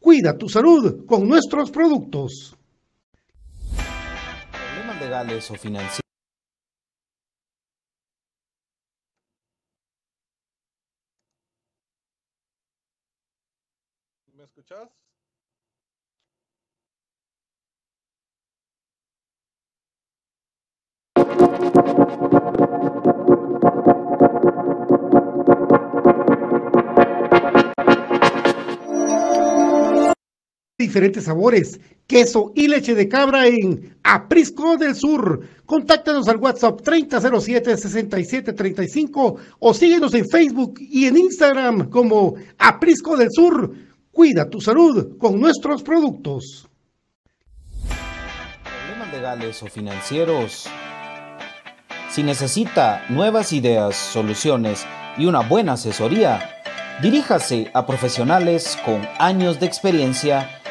Cuida tu salud con nuestros productos. Problemas legales o financieros. ¿Me escuchas? Diferentes sabores, queso y leche de cabra en Aprisco del Sur. Contáctanos al WhatsApp 3007-6735 o síguenos en Facebook y en Instagram como Aprisco del Sur. Cuida tu salud con nuestros productos. Problemas legales o financieros. Si necesita nuevas ideas, soluciones y una buena asesoría, diríjase a profesionales con años de experiencia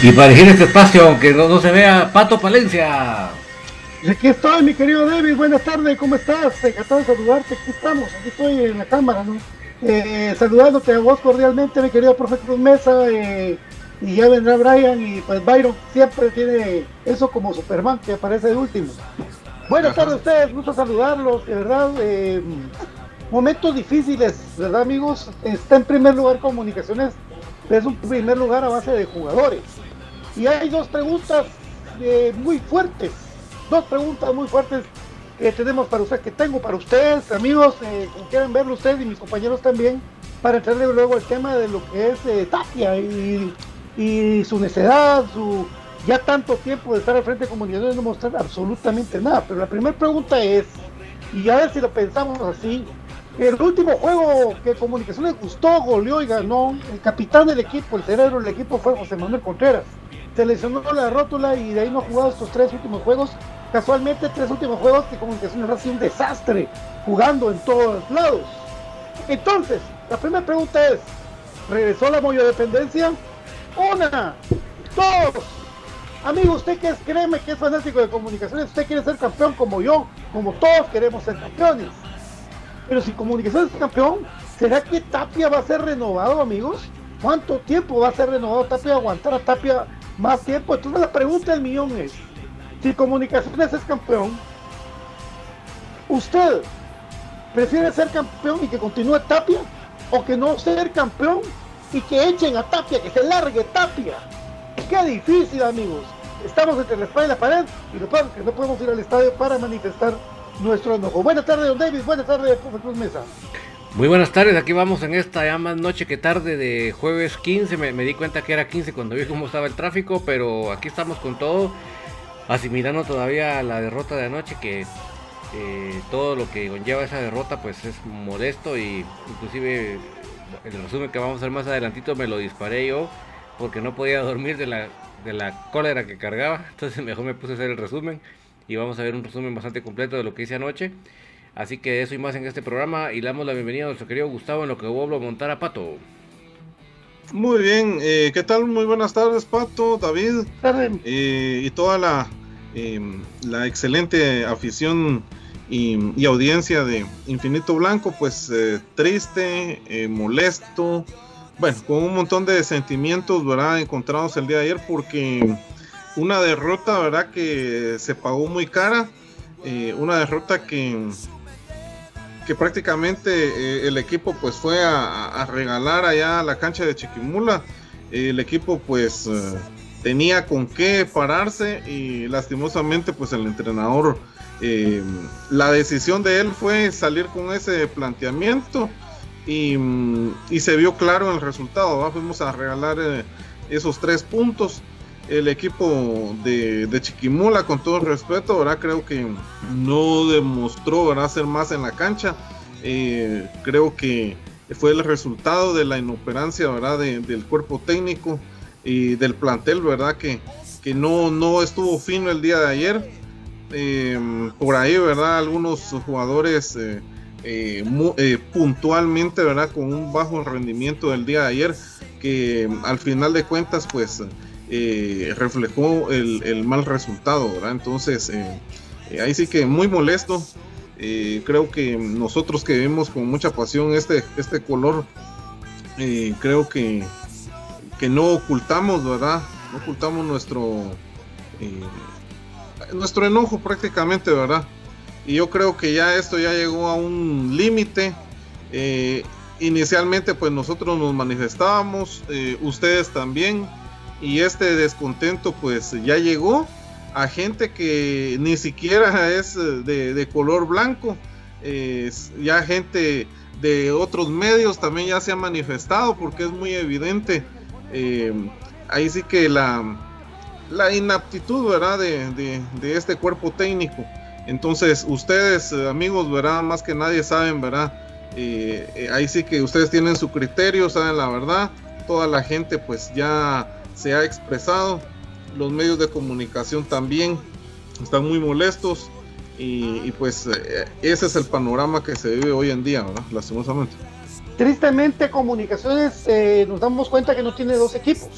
Y para elegir este espacio, aunque no, se vea, Pato Palencia. Aquí estoy, mi querido David. Buenas tardes, ¿cómo estás? Encantado de saludarte. Aquí estamos, aquí estoy en la cámara, ¿no? Eh, saludándote a vos cordialmente, mi querido profe Cruz Mesa. Eh, y ya vendrá Brian y pues Byron siempre tiene eso como Superman que aparece de último. Buenas tardes a ustedes, gusto saludarlos, de verdad. Eh, momentos difíciles, ¿verdad amigos? Está en primer lugar comunicaciones, es un primer lugar a base de jugadores. Y hay dos preguntas eh, muy fuertes, dos preguntas muy fuertes que tenemos para ustedes, que tengo para ustedes, amigos, eh, como quieran verlo ustedes y mis compañeros también, para entrarle luego al tema de lo que es eh, Tapia y, su necedad, su ya tanto tiempo de estar al frente de comunicaciones no mostrar absolutamente nada. Pero la primera pregunta es, y a ver si lo pensamos así, el último juego que Comunicaciones gustó, goleó y ganó, el capitán del equipo, el cerebro del equipo fue José Manuel Contreras. Se lesionó la rótula y de ahí no ha jugado estos tres últimos juegos. Casualmente, tres últimos juegos que Comunicaciones ha sido un desastre, jugando en todos lados. Entonces, la primera pregunta es, ¿regresó la dependencia? Una, dos, Amigo, usted que es, créeme que es fanático de comunicaciones, usted quiere ser campeón como yo, como todos queremos ser campeones. Pero si Comunicaciones es campeón, ¿será que Tapia va a ser renovado, amigos? ¿Cuánto tiempo va a ser renovado Tapia? ¿Aguantar a Tapia más tiempo? Entonces la pregunta del millón es, si Comunicaciones es campeón, ¿usted prefiere ser campeón y que continúe Tapia? ¿O que no ser campeón y que echen a Tapia, que se largue Tapia? Qué difícil, amigos. Estamos entre la espada y la pared y lo que no podemos ir al estadio para manifestar nuestro enojo. Buenas tardes, don David. Buenas tardes, profe Cruz Mesa. Muy buenas tardes, aquí vamos en esta ya más noche que tarde de jueves 15. Me, di cuenta que era 15 cuando vi cómo estaba el tráfico, pero aquí estamos con todo, asimilando todavía la derrota de anoche, que eh, todo lo que conlleva esa derrota pues es modesto y inclusive el resumen que vamos a hacer más adelantito me lo disparé yo porque no podía dormir de la, de la cólera que cargaba, entonces mejor me puse a hacer el resumen y vamos a ver un resumen bastante completo de lo que hice anoche. Así que eso y más en este programa y le damos la bienvenida a nuestro querido Gustavo en lo que vuelvo a montar a Pato. Muy bien, eh, ¿qué tal? Muy buenas tardes, Pato, David eh, y toda la, em, la excelente afición y, audiencia de Infinito Blanco, pues eh, triste, molesto, bueno, con un montón de sentimientos, ¿verdad? Encontrados el día de ayer porque una derrota, ¿verdad? Que se pagó muy cara. Eh, una derrota que, que prácticamente eh, el equipo pues fue a, regalar allá la cancha de Chiquimula. el equipo pues eh, tenía con qué pararse y lastimosamente pues el entrenador, la decisión de él fue salir con ese planteamiento y, y se vio claro el resultado. Fuimos a regalar esos tres puntos el equipo de, Chiquimula, con todo respeto, ¿verdad? Creo que no demostró, ¿verdad? Hacer más en la cancha. Eh, creo que fue el resultado de la inoperancia, ¿verdad? del cuerpo técnico y del plantel, ¿verdad? Que, que no, no estuvo fino el día de ayer. Eh, por ahí, ¿verdad? Algunos jugadores eh, puntualmente, ¿verdad? Con un bajo rendimiento del día de ayer, que al final de cuentas, pues eh, reflejó el, mal resultado, ¿verdad? Entonces, eh, eh, ahí sí que muy molesto. creo que nosotros que vemos con mucha pasión este, este color, creo que, que no ocultamos, ¿verdad? No ocultamos nuestro, nuestro enojo prácticamente, ¿verdad? Y yo creo que ya esto ya llegó a un límite. inicialmente pues nosotros nos manifestábamos, ustedes también, y este descontento pues ya llegó a gente que ni siquiera es eh, de, color blanco, ya gente de otros medios también ya se ha manifestado porque es muy evidente, eh, ahí sí que la, la inaptitud ¿verdad? De, este cuerpo técnico. Entonces ustedes amigos, ¿verdad? Más que nadie saben, ¿verdad? Eh, ahí sí que ustedes tienen su criterio, saben la verdad. Toda la gente pues ya se ha expresado. Los medios de comunicación también están muy molestos y, pues eh, ese es el panorama que se vive hoy en día, ¿verdad? lastimosamente. Tristemente, comunicaciones eh, nos damos cuenta que no tiene dos equipos.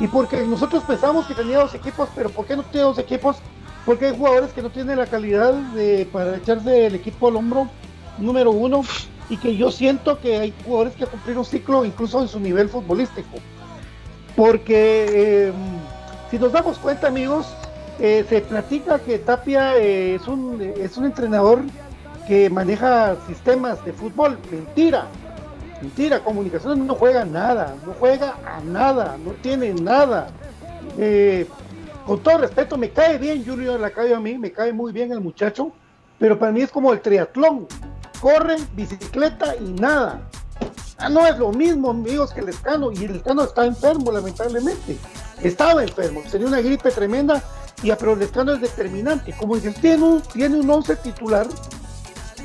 Y porque nosotros pensamos que tenía dos equipos, pero ¿por qué no tiene dos equipos? Porque hay jugadores que no tienen la calidad de, para echarse el equipo al hombro, número uno, y que yo siento que hay jugadores que cumplir un ciclo incluso en su nivel futbolístico. Porque eh, si nos damos cuenta, amigos, eh, se platica que Tapia eh, es, un, es un entrenador que maneja sistemas de fútbol. Mentira, mentira, comunicación no juega nada, no juega a nada, no tiene nada. con todo respeto, me cae bien Julio Lacayo a mí, me cae muy bien el muchacho, pero para mí es como el triatlón corren, bicicleta y nada. Ah, no es lo mismo, amigos, que el Escano. Y el Escano está enfermo, lamentablemente. Estaba enfermo, tenía una gripe tremenda, y, pero el Escano es determinante. Como dicen, tiene un, tiene un 11 titular,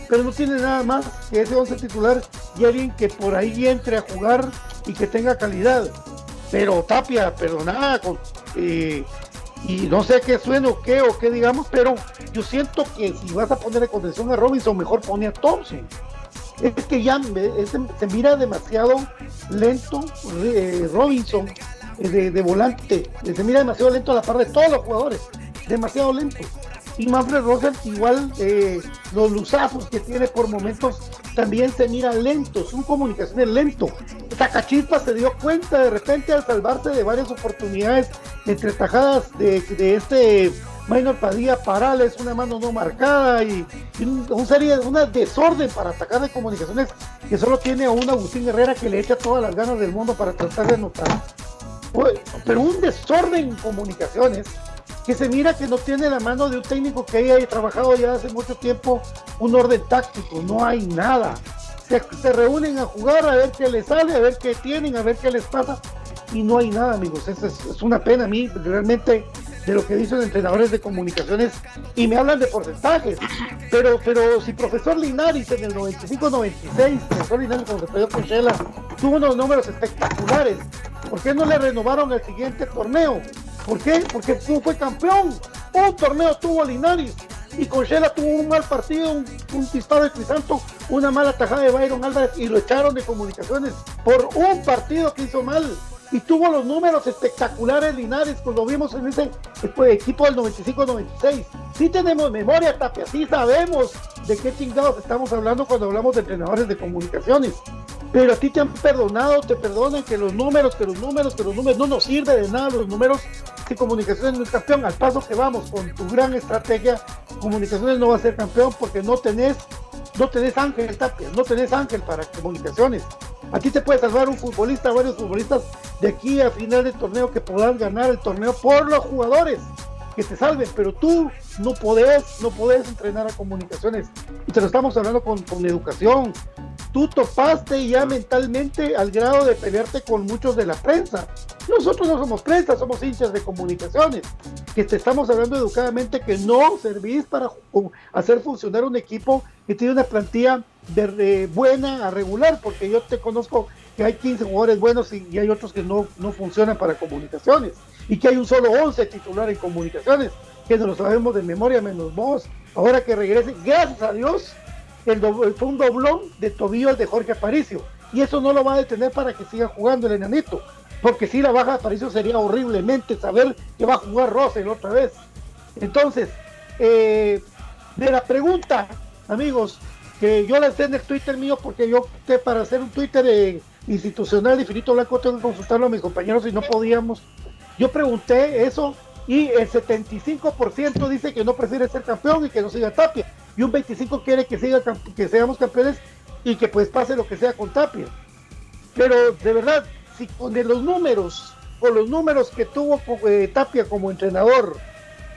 pero no tiene nada más que ese 11 titular y alguien que por ahí entre a jugar y que tenga calidad. Pero Tapia, perdonada, con, eh, y no sé qué suene o qué o qué digamos, pero yo siento que si vas a poner en contención a Robinson, mejor pone a Thompson. Es que ya se, mira demasiado lento eh, Robinson eh, de, volante, se mira demasiado lento a la par de todos los jugadores, demasiado lento. Y Manfred Rosel igual eh, los luzazos que tiene por momentos también se mira lento, su comunicación es lento. Sacachispa se dio cuenta de repente al salvarse de varias oportunidades entre tajadas de, de este Maynor Padilla Parales, una mano no marcada y, un, serie, una desorden para atacar de comunicaciones que solo tiene a un Agustín Herrera que le echa todas las ganas del mundo para tratar de anotar. Pero un desorden en comunicaciones que se mira que no tiene la mano de un técnico que haya trabajado ya hace mucho tiempo un orden táctico, no hay nada. Se, reúnen a jugar a ver qué les sale, a ver qué tienen, a ver qué les pasa y no hay nada, amigos. Es, es, una pena a mí, realmente, de lo que dicen entrenadores de comunicaciones y me hablan de porcentajes. Pero, pero si profesor Linares en el 95-96, profesor Linares cuando se con Shela, tuvo unos números espectaculares, ¿por qué no le renovaron el siguiente torneo? ¿Por qué? Porque fue campeón. Un torneo tuvo Linares y Conchela tuvo un mal partido, un, disparo de Crisanto, una mala tajada de Byron Álvarez y lo echaron de comunicaciones por un partido que hizo mal. Y tuvo los números espectaculares Linares, cuando vimos en ese equipo del 95-96. Sí tenemos memoria, Tapia, sí sabemos de qué chingados estamos hablando cuando hablamos de entrenadores de comunicaciones. Pero a ti te han perdonado, te perdonan que los números, que los números, que los números no nos sirven de nada los números si comunicaciones no es campeón. Al paso que vamos con tu gran estrategia, comunicaciones no va a ser campeón porque no tenés, no tenés ángel, Tapia, no tenés ángel para comunicaciones. Aquí te puede salvar un futbolista, varios futbolistas de aquí a final del torneo que podrán ganar el torneo por los jugadores que te salven, pero tú no podés, no podés entrenar a comunicaciones. Y te lo estamos hablando con, con educación. Tú topaste ya mentalmente al grado de pelearte con muchos de la prensa. Nosotros no somos prensa, somos hinchas de comunicaciones. Que te estamos hablando educadamente que no servís para hacer funcionar un equipo que tiene una plantilla de, buena a regular, porque yo te conozco que hay 15 jugadores buenos y, y hay otros que no, no funcionan para comunicaciones y que hay un solo 11 titular en comunicaciones, que no lo sabemos de memoria menos vos. Ahora que regrese, gracias a Dios, el fue un doblón de tobillo de Jorge Aparicio. Y eso no lo va a detener para que siga jugando el enanito. Porque si la baja de Aparicio sería horriblemente saber que va a jugar Rosel otra vez. Entonces, eh, de la pregunta, amigos, que yo la en el Twitter mío, porque yo para hacer un Twitter eh, institucional de Finito Blanco tengo que consultarlo a mis compañeros y no podíamos yo pregunté eso y el 75% dice que no prefiere ser campeón y que no siga Tapia. Y un 25% quiere que, siga, que seamos campeones y que pues pase lo que sea con Tapia. Pero de verdad, si con los números, con los números que tuvo eh, Tapia como entrenador,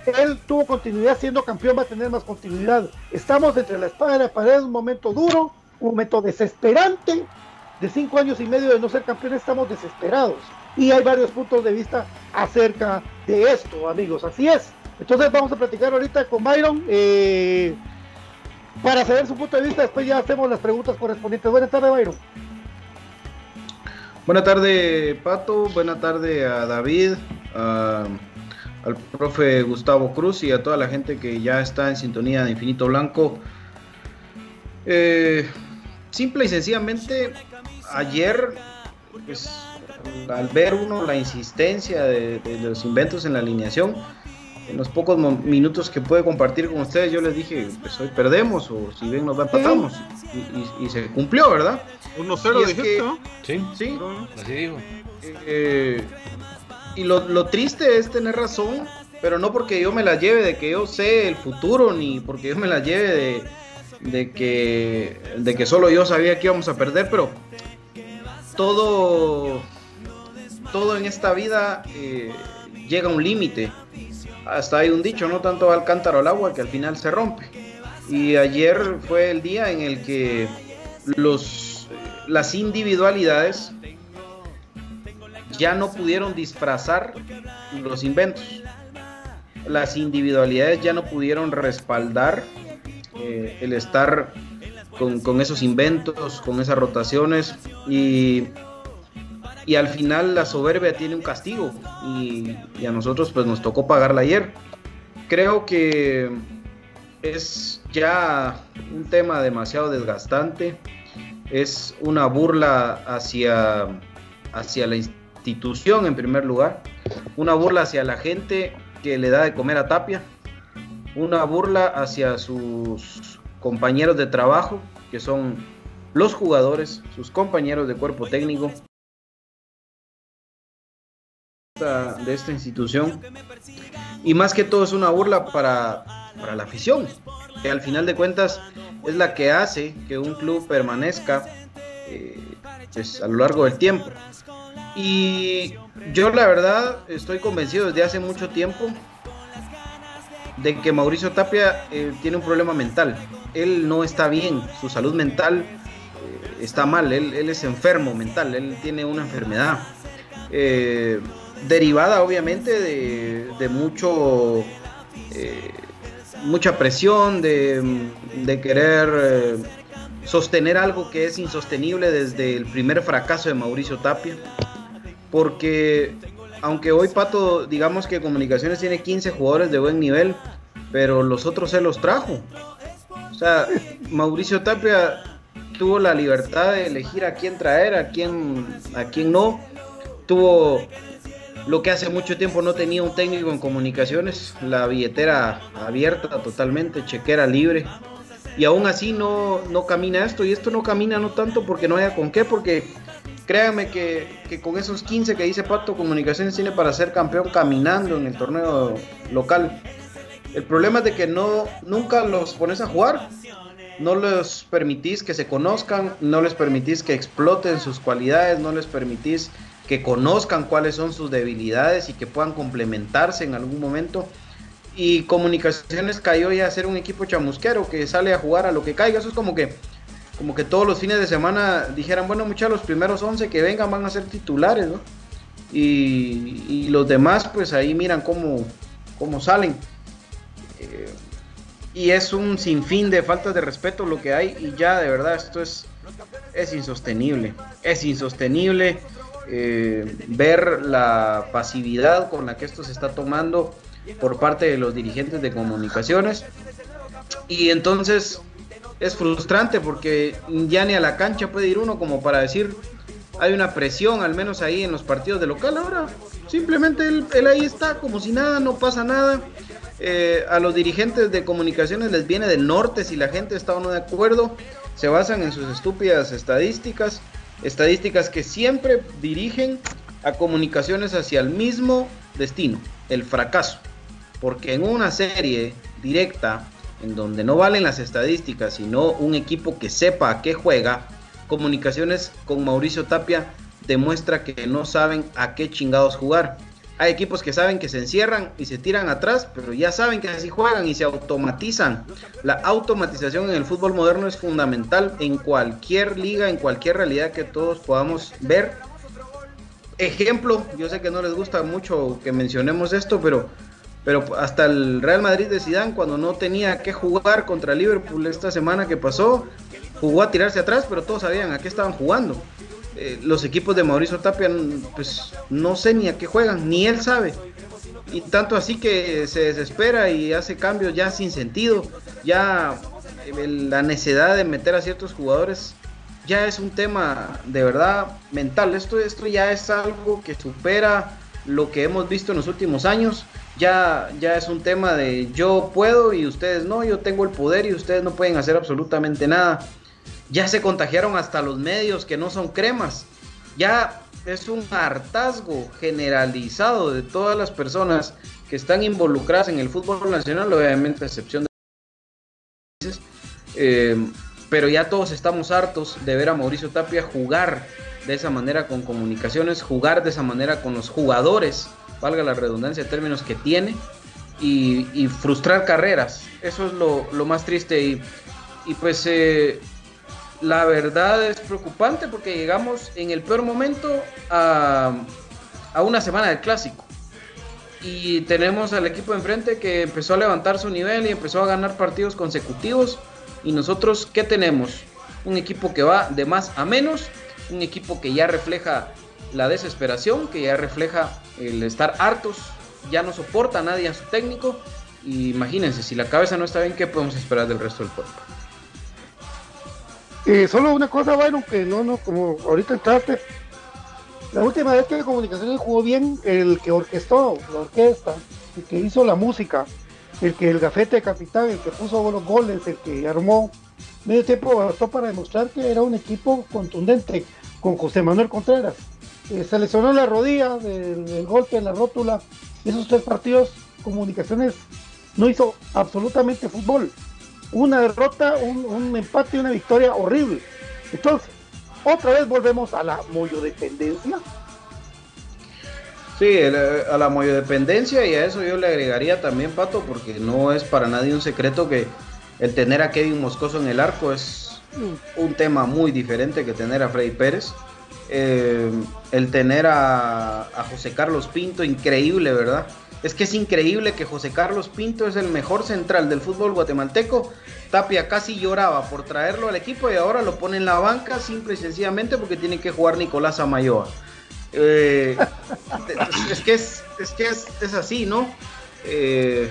él tuvo continuidad siendo campeón, va a tener más continuidad. Estamos entre la espada y la pared, un momento duro, un momento desesperante. De cinco años y medio de no ser campeón, estamos desesperados. Y hay varios puntos de vista acerca de esto, amigos. Así es. Entonces vamos a platicar ahorita con Byron eh, para saber su punto de vista. Después ya hacemos las preguntas correspondientes. Buenas tardes, Byron. Buenas tardes, Pato. Buenas tardes a David, al profe Gustavo Cruz y a toda la gente que ya está en sintonía de Infinito Blanco. Eh, simple y sencillamente, ayer, pues al ver uno la insistencia de, los inventos en la alineación, en los pocos minutos que puede compartir con ustedes, yo les dije, pues hoy perdemos o si bien nos empatamos. Y, y, se cumplió, ¿verdad? 1-0 dijiste, ¿no? Sí, sí. Así digo. Eh, y lo, lo, triste es tener razón, pero no porque yo me la lleve de que yo sé el futuro, ni porque yo me la lleve de, de, que, de que solo yo sabía que íbamos a perder, pero todo, todo en esta vida eh, llega a un límite. Hasta hay un dicho, no tanto al cántaro al agua que al final se rompe. Y ayer fue el día en el que los, las individualidades ya no pudieron disfrazar los inventos. Las individualidades ya no pudieron respaldar eh, el estar con, esos inventos, con esas rotaciones y, y al final la soberbia tiene un castigo. Y, a nosotros pues nos tocó pagarla ayer. Creo que es ya un tema demasiado desgastante, es una burla hacia, hacia la institución en primer lugar, una burla hacia la gente que le da de comer a Tapia, una burla hacia sus compañeros de trabajo, que son los jugadores, sus compañeros de cuerpo técnico de esta institución. Y más que todo es una burla para, la afición, que al final de cuentas es la que hace que un club permanezca eh, pues, a lo largo del tiempo. Y yo la verdad estoy convencido desde hace mucho tiempo de que Mauricio Tapia eh, tiene un problema mental. Él no está bien, su salud mental eh, está mal, él, es enfermo mental, él tiene una enfermedad. Eh, derivada obviamente de, mucho mucha presión de, de querer sostener algo que es insostenible desde el primer fracaso de Mauricio Tapia porque aunque hoy Pato, digamos que Comunicaciones tiene 15 jugadores de buen nivel, pero los otros se los trajo. O sea, Mauricio Tapia tuvo la libertad de elegir a quién traer, a quién, a quién no. Tuvo lo que hace mucho tiempo no tenía un técnico en comunicaciones, la billetera abierta totalmente, chequera libre. Y aún así no, no camina esto, y esto no camina no tanto porque no haya con qué, porque Créanme que, con esos 15 que dice Pato, Comunicaciones tiene para ser campeón caminando en el torneo local. El problema es de que no, nunca los pones a jugar. No les permitís que se conozcan, no les permitís que exploten sus cualidades, no les permitís que conozcan cuáles son sus debilidades y que puedan complementarse en algún momento. Y Comunicaciones cayó ya a ser un equipo chamusquero que sale a jugar a lo que caiga. Eso es como que como que todos los fines de semana dijeran, bueno, muchachos, los primeros 11 que vengan van a ser titulares, ¿no? Y, los demás, pues ahí miran cómo, cómo salen. Eh, y es un sinfín de faltas de respeto lo que hay y ya de verdad esto es, es insostenible. Es insostenible eh, ver la pasividad con la que esto se está tomando por parte de los dirigentes de comunicaciones. Y entonces es frustrante porque ya ni a la cancha puede ir uno como para decir hay una presión al menos ahí en los partidos de local ahora simplemente él, ahí está como si nada no pasa nada. Eh, a los dirigentes de comunicaciones les viene del norte si la gente está o no de acuerdo. Se basan en sus estúpidas estadísticas estadísticas que siempre dirigen a comunicaciones hacia el mismo destino el fracaso porque en una serie directa en donde no valen las estadísticas, sino un equipo que sepa a qué juega, Comunicaciones con Mauricio Tapia demuestra que no saben a qué chingados jugar. Hay equipos que saben que se encierran y se tiran atrás, pero ya saben que así juegan y se automatizan. La automatización en el fútbol moderno es fundamental en cualquier liga, en cualquier realidad que todos podamos ver. Ejemplo, yo sé que no les gusta mucho que mencionemos esto, pero pero hasta el Real Madrid de Zidane cuando no tenía que jugar contra Liverpool esta semana que pasó, jugó a tirarse atrás, pero todos sabían a qué estaban jugando. Eh, los equipos de Mauricio Tapia, pues no sé ni a qué juegan, ni él sabe. Y tanto así que se desespera y hace cambios ya sin sentido. Ya eh, la necesidad de meter a ciertos jugadores ya es un tema de verdad mental. Esto, esto ya es algo que supera lo que hemos visto en los últimos años. Ya, ya es un tema de yo puedo y ustedes no, yo tengo el poder y ustedes no pueden hacer absolutamente nada. Ya se contagiaron hasta los medios que no son cremas. Ya es un hartazgo generalizado de todas las personas que están involucradas en el fútbol nacional, obviamente a excepción de eh, pero ya todos estamos hartos de ver a Mauricio Tapia jugar de esa manera con comunicaciones, jugar de esa manera con los jugadores, valga la redundancia de términos que tiene, y, frustrar carreras. Eso es lo, más triste y, y pues eh, la verdad es preocupante porque llegamos en el peor momento a, una semana del clásico. Y tenemos al equipo enfrente que empezó a levantar su nivel y empezó a ganar partidos consecutivos. Y nosotros, ¿qué tenemos? Un equipo que va de más a menos, un equipo que ya refleja la desesperación, que ya refleja el estar hartos, ya no soporta a nadie a su técnico. Y imagínense, si la cabeza no está bien, ¿qué podemos esperar del resto del cuerpo? Eh, solo una cosa, Byron, que no, no, como ahorita entraste, la última vez que Comunicaciones jugó bien, el que orquestó la orquesta, el que hizo la música, el que el gafete de capitán, el que puso los goles, el que armó medio tiempo bastó para demostrar que era un equipo contundente con José Manuel Contreras. Eh, se lesionó la rodilla del, golpe en la rótula. Esos tres partidos, Comunicaciones no hizo absolutamente fútbol una derrota, un, empate y una victoria horrible. Entonces, otra vez volvemos a la moyodependencia. Sí, a la moyodependencia y a eso yo le agregaría también, Pato, porque no es para nadie un secreto que el tener a Kevin Moscoso en el arco es mm. un tema muy diferente que tener a Freddy Pérez. Eh, el tener a, a José Carlos Pinto, increíble, ¿verdad? Es que es increíble que José Carlos Pinto es el mejor central del fútbol guatemalteco. Tapia casi lloraba por traerlo al equipo y ahora lo pone en la banca simple y sencillamente porque tiene que jugar Nicolás Amayoa. Eh, es que, es, que es, así, ¿no? Eh,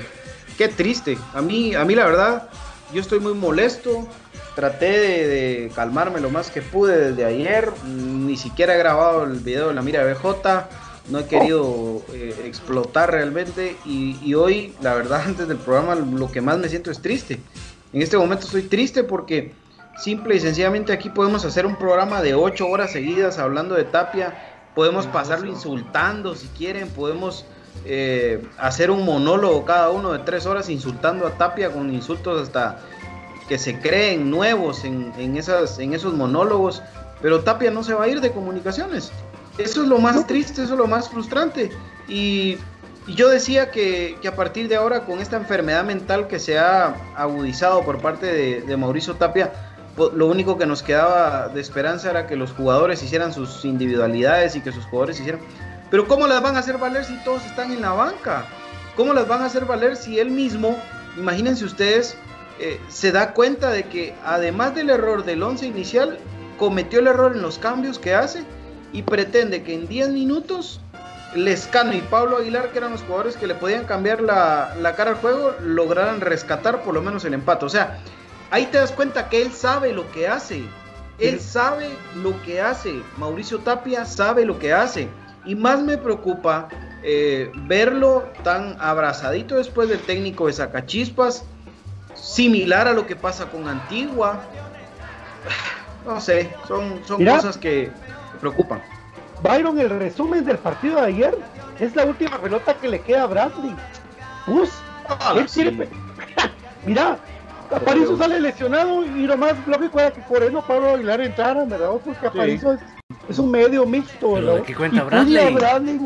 qué triste. A mí, a mí la verdad, yo estoy muy molesto. Traté de, calmarme lo más que pude desde ayer. Ni siquiera he grabado el video de la mira BJ no he querido eh, explotar realmente y, hoy, la verdad, antes del programa, lo que más me siento es triste. En este momento estoy triste porque simple y sencillamente aquí podemos hacer un programa de ocho horas seguidas hablando de Tapia, podemos pasarlo insultando si quieren, podemos eh, hacer un monólogo cada uno de tres horas insultando a Tapia con insultos hasta que se creen nuevos en, esas, en esos monólogos, pero Tapia no se va a ir de comunicaciones. Eso es lo más triste, eso es lo más frustrante. Y, yo decía que, a partir de ahora, con esta enfermedad mental que se ha agudizado por parte de, Mauricio Tapia, lo único que nos quedaba de esperanza era que los jugadores hicieran sus individualidades y que sus jugadores hicieran... Pero ¿cómo las van a hacer valer si todos están en la banca? ¿Cómo las van a hacer valer si él mismo, imagínense ustedes, eh, se da cuenta de que además del error del once inicial, cometió el error en los cambios que hace y pretende que en 10 minutos Lescano y Pablo Aguilar, que eran los jugadores que le podían cambiar la, cara al juego, lograran rescatar por lo menos el empate. O sea, ahí te das cuenta que él sabe lo que hace. Él sabe lo que hace. Mauricio Tapia sabe lo que hace. Y más me preocupa eh, verlo tan abrazadito después del técnico de Sacachispas, similar a lo que pasa con Antigua. No sé, son, son cosas que, preocupan. Byron, el resumen del partido de ayer es la última pelota que le queda a Bradley. Pues, Mira, Aparicio sale lesionado y lo más lógico era que por eso Pablo Aguilar entrara, ¿verdad? Porque Aparicio es, un medio mixto, ¿verdad? ¿Qué cuenta Bradley? Bradley,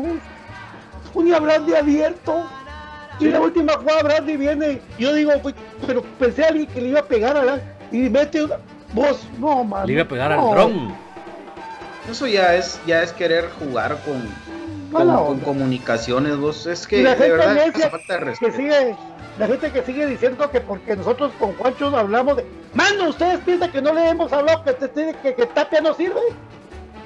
Bradley abierto. Y la última jugada Bradley viene, yo digo, pues, pero pensé a alguien que le iba a pegar a la, y mete una, vos, no, man. Le iba a pegar al dron. Eso ya es, ya es querer jugar con, con, comunicaciones, vos. Es que la de verdad falta de respeto. Que sigue, la gente que sigue diciendo que porque nosotros con Juancho hablamos de. Mano, ustedes piensan que no le hemos hablado que, que, que Tapia no sirve.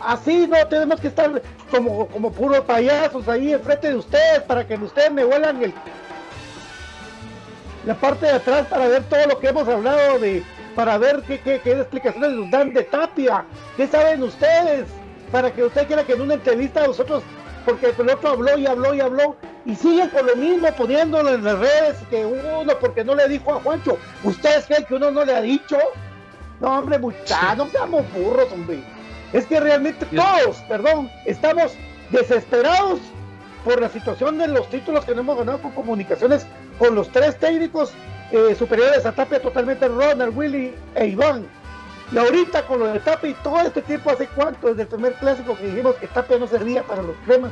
Así no tenemos que estar como, como puros payasos ahí enfrente de ustedes para que ustedes me vuelan el, la parte de atrás para ver todo lo que hemos hablado de, para ver qué, qué, qué explicaciones nos dan de Tapia. ¿Qué saben ustedes? Para que usted quiera que en una entrevista nosotros, porque el otro habló y habló y habló, y siguen con lo mismo poniéndolo en las redes, que uno porque no le dijo a Juancho. ¿Ustedes creen que uno no le ha dicho? No, hombre, muchachos, no seamos burros, hombre. Es que realmente todos, perdón, estamos desesperados por la situación de los títulos que no hemos ganado con comunicaciones con los tres técnicos eh, superiores a Tapia totalmente Ronald, Willy e Iván. Y ahorita con lo de Tapia y todo este tiempo, ¿hace cuánto? Desde el primer clásico que dijimos que Tapia no servía para los cremas.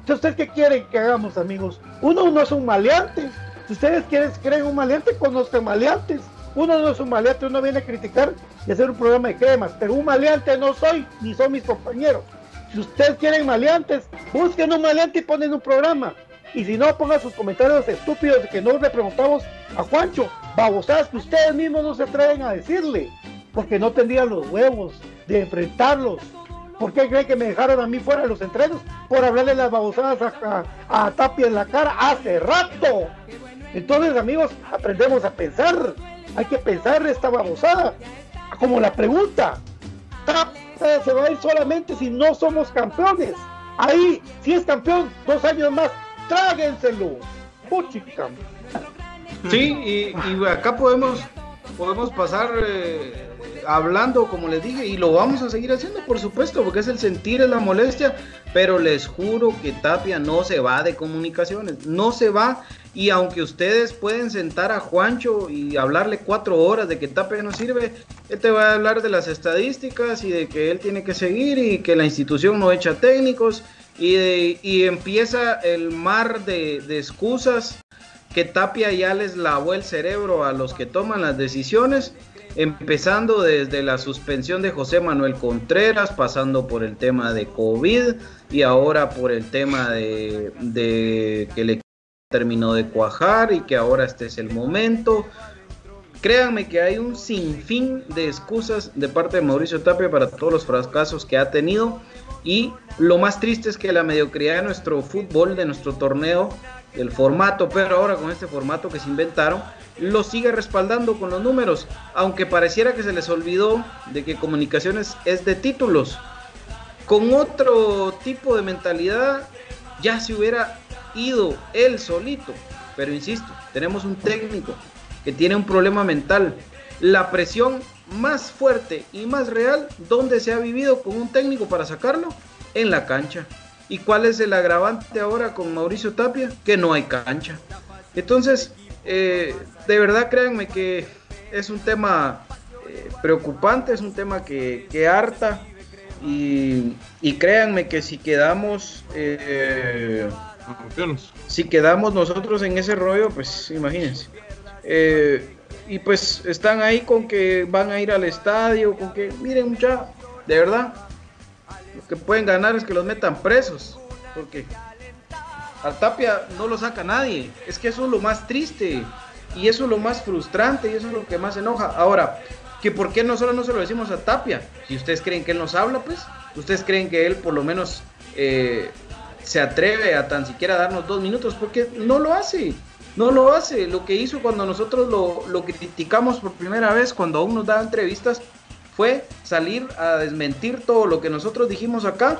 Entonces, ¿ustedes qué quieren que hagamos, amigos? Uno no es un maleante. Si ustedes quieren, creen un maleante, conozcan maleantes. Uno no es un maleante, uno viene a criticar y hacer un programa de cremas, pero un maleante no soy, ni son mis compañeros. Si ustedes quieren maleantes, busquen un maleante y ponen un programa. Y si no, pongan sus comentarios estúpidos de que no le preguntamos a Juancho, babosadas que ustedes mismos no se atreven a decirle, porque no tendrían los huevos de enfrentarlos. ¿Por qué creen que me dejaron a mí fuera de los entrenos? Por hablarle las babosadas a, a, Tapia en la cara hace rato. Entonces, amigos, aprendemos a pensar. Hay que pensar esta babosada. Como la pregunta. Tapia se va a ir solamente si no somos campeones. Ahí, si es campeón, dos años más, tráguenselo. Puchica. Sí, y, acá podemos, podemos pasar eh, hablando, como les dije, y lo vamos a seguir haciendo, por supuesto, porque es el sentir, es la molestia, pero les juro que Tapia no se va de comunicaciones, no se va, y aunque ustedes pueden sentar a Juancho y hablarle cuatro horas de que Tapia no sirve, él te va a hablar de las estadísticas y de que él tiene que seguir y que la institución no echa técnicos, y, y empieza el mar de, de excusas que Tapia ya les lavó el cerebro a los que toman las decisiones empezando desde la suspensión de José Manuel Contreras, pasando por el tema de COVID y ahora por el tema de, que le terminó de cuajar y que ahora este es el momento. Créanme que hay un sinfín de excusas de parte de Mauricio Tapia para todos los fracasos que ha tenido y lo más triste es que la mediocridad de nuestro fútbol, de nuestro torneo, el formato, pero ahora con este formato que se inventaron, lo sigue respaldando con los números, aunque pareciera que se les olvidó de que comunicaciones es de títulos. Con otro tipo de mentalidad ya se hubiera ido él solito, pero insisto, tenemos un técnico que tiene un problema mental. La presión más fuerte y más real, donde se ha vivido con un técnico para sacarlo? En la cancha. ¿Y cuál es el agravante ahora con Mauricio Tapia? Que no hay cancha. Entonces, eh, de verdad créanme que es un tema eh, preocupante, es un tema que, que harta y, créanme que si quedamos... Eh, si quedamos nosotros en ese rollo, pues imagínense. y pues están ahí con que van a ir al estadio, con que, miren mucha, de verdad, lo que pueden ganar es que los metan presos, porque al Tapia no lo saca nadie. Es que eso es lo más triste. Y eso es lo más frustrante y eso es lo que más enoja. Ahora, que por qué nosotros no se lo decimos a Tapia. Si ustedes creen que él nos habla, pues, ustedes creen que él por lo menos eh, se atreve a tan siquiera darnos dos minutos, porque no lo hace. No lo hace. Lo que hizo cuando nosotros lo, lo criticamos por primera vez, cuando aún nos daba entrevistas, fue salir a desmentir todo lo que nosotros dijimos acá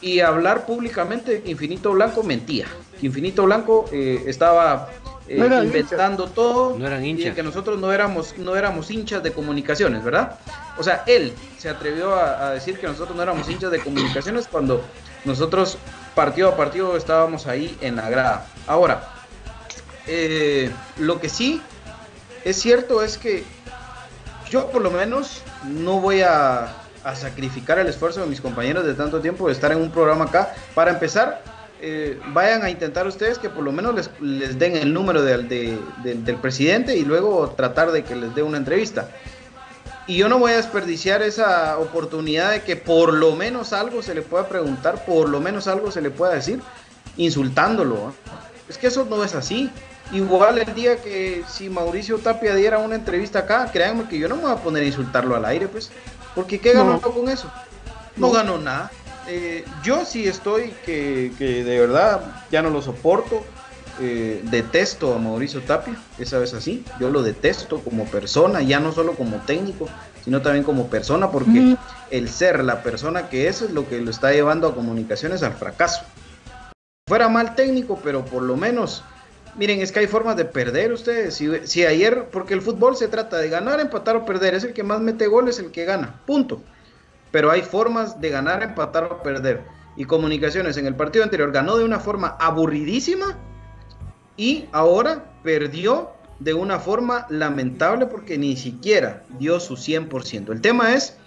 y hablar públicamente que Infinito Blanco mentía. Que Infinito Blanco eh, estaba eh, inventando todo no eran hinchas. y que nosotros no éramos, no éramos hinchas de comunicaciones, ¿verdad? O sea, él se atrevió a, decir que nosotros no éramos hinchas de comunicaciones cuando nosotros partido a partido estábamos ahí en la grada. Ahora, eh, lo que sí es cierto es que yo por lo menos no voy a sacrificar el esfuerzo de mis compañeros de tanto tiempo de estar en un programa acá. Para empezar, eh, vayan a intentar ustedes que por lo menos les, les den el número del presidente y luego tratar de que les dé una entrevista. Y yo no voy a desperdiciar esa oportunidad de que por lo menos algo se le pueda preguntar, por lo menos algo se le pueda decir, insultándolo. Es que eso no es así. Igual el día que si Mauricio Tapia diera una entrevista acá, créanme que yo no me voy a poner a insultarlo al aire, pues. Porque ¿qué ganó con eso? No, ganó nada. Eh, yo sí estoy que, de verdad ya no lo soporto. eh, detesto a Mauricio Tapia, esa vez así, yo lo detesto como persona, ya no solo como técnico, sino también como persona, porque el ser la persona que es es lo que lo está llevando a comunicaciones al fracaso. Fuera mal técnico, pero por lo menos, miren, es que hay formas de perder ustedes. Si, si ayer, porque el fútbol se trata de ganar, empatar o perder, es el que más mete goles, el que gana, punto. Pero hay formas de ganar, empatar o perder. Y comunicaciones en el partido anterior ganó de una forma aburridísima y ahora perdió de una forma lamentable porque ni siquiera dio su 100%. El tema es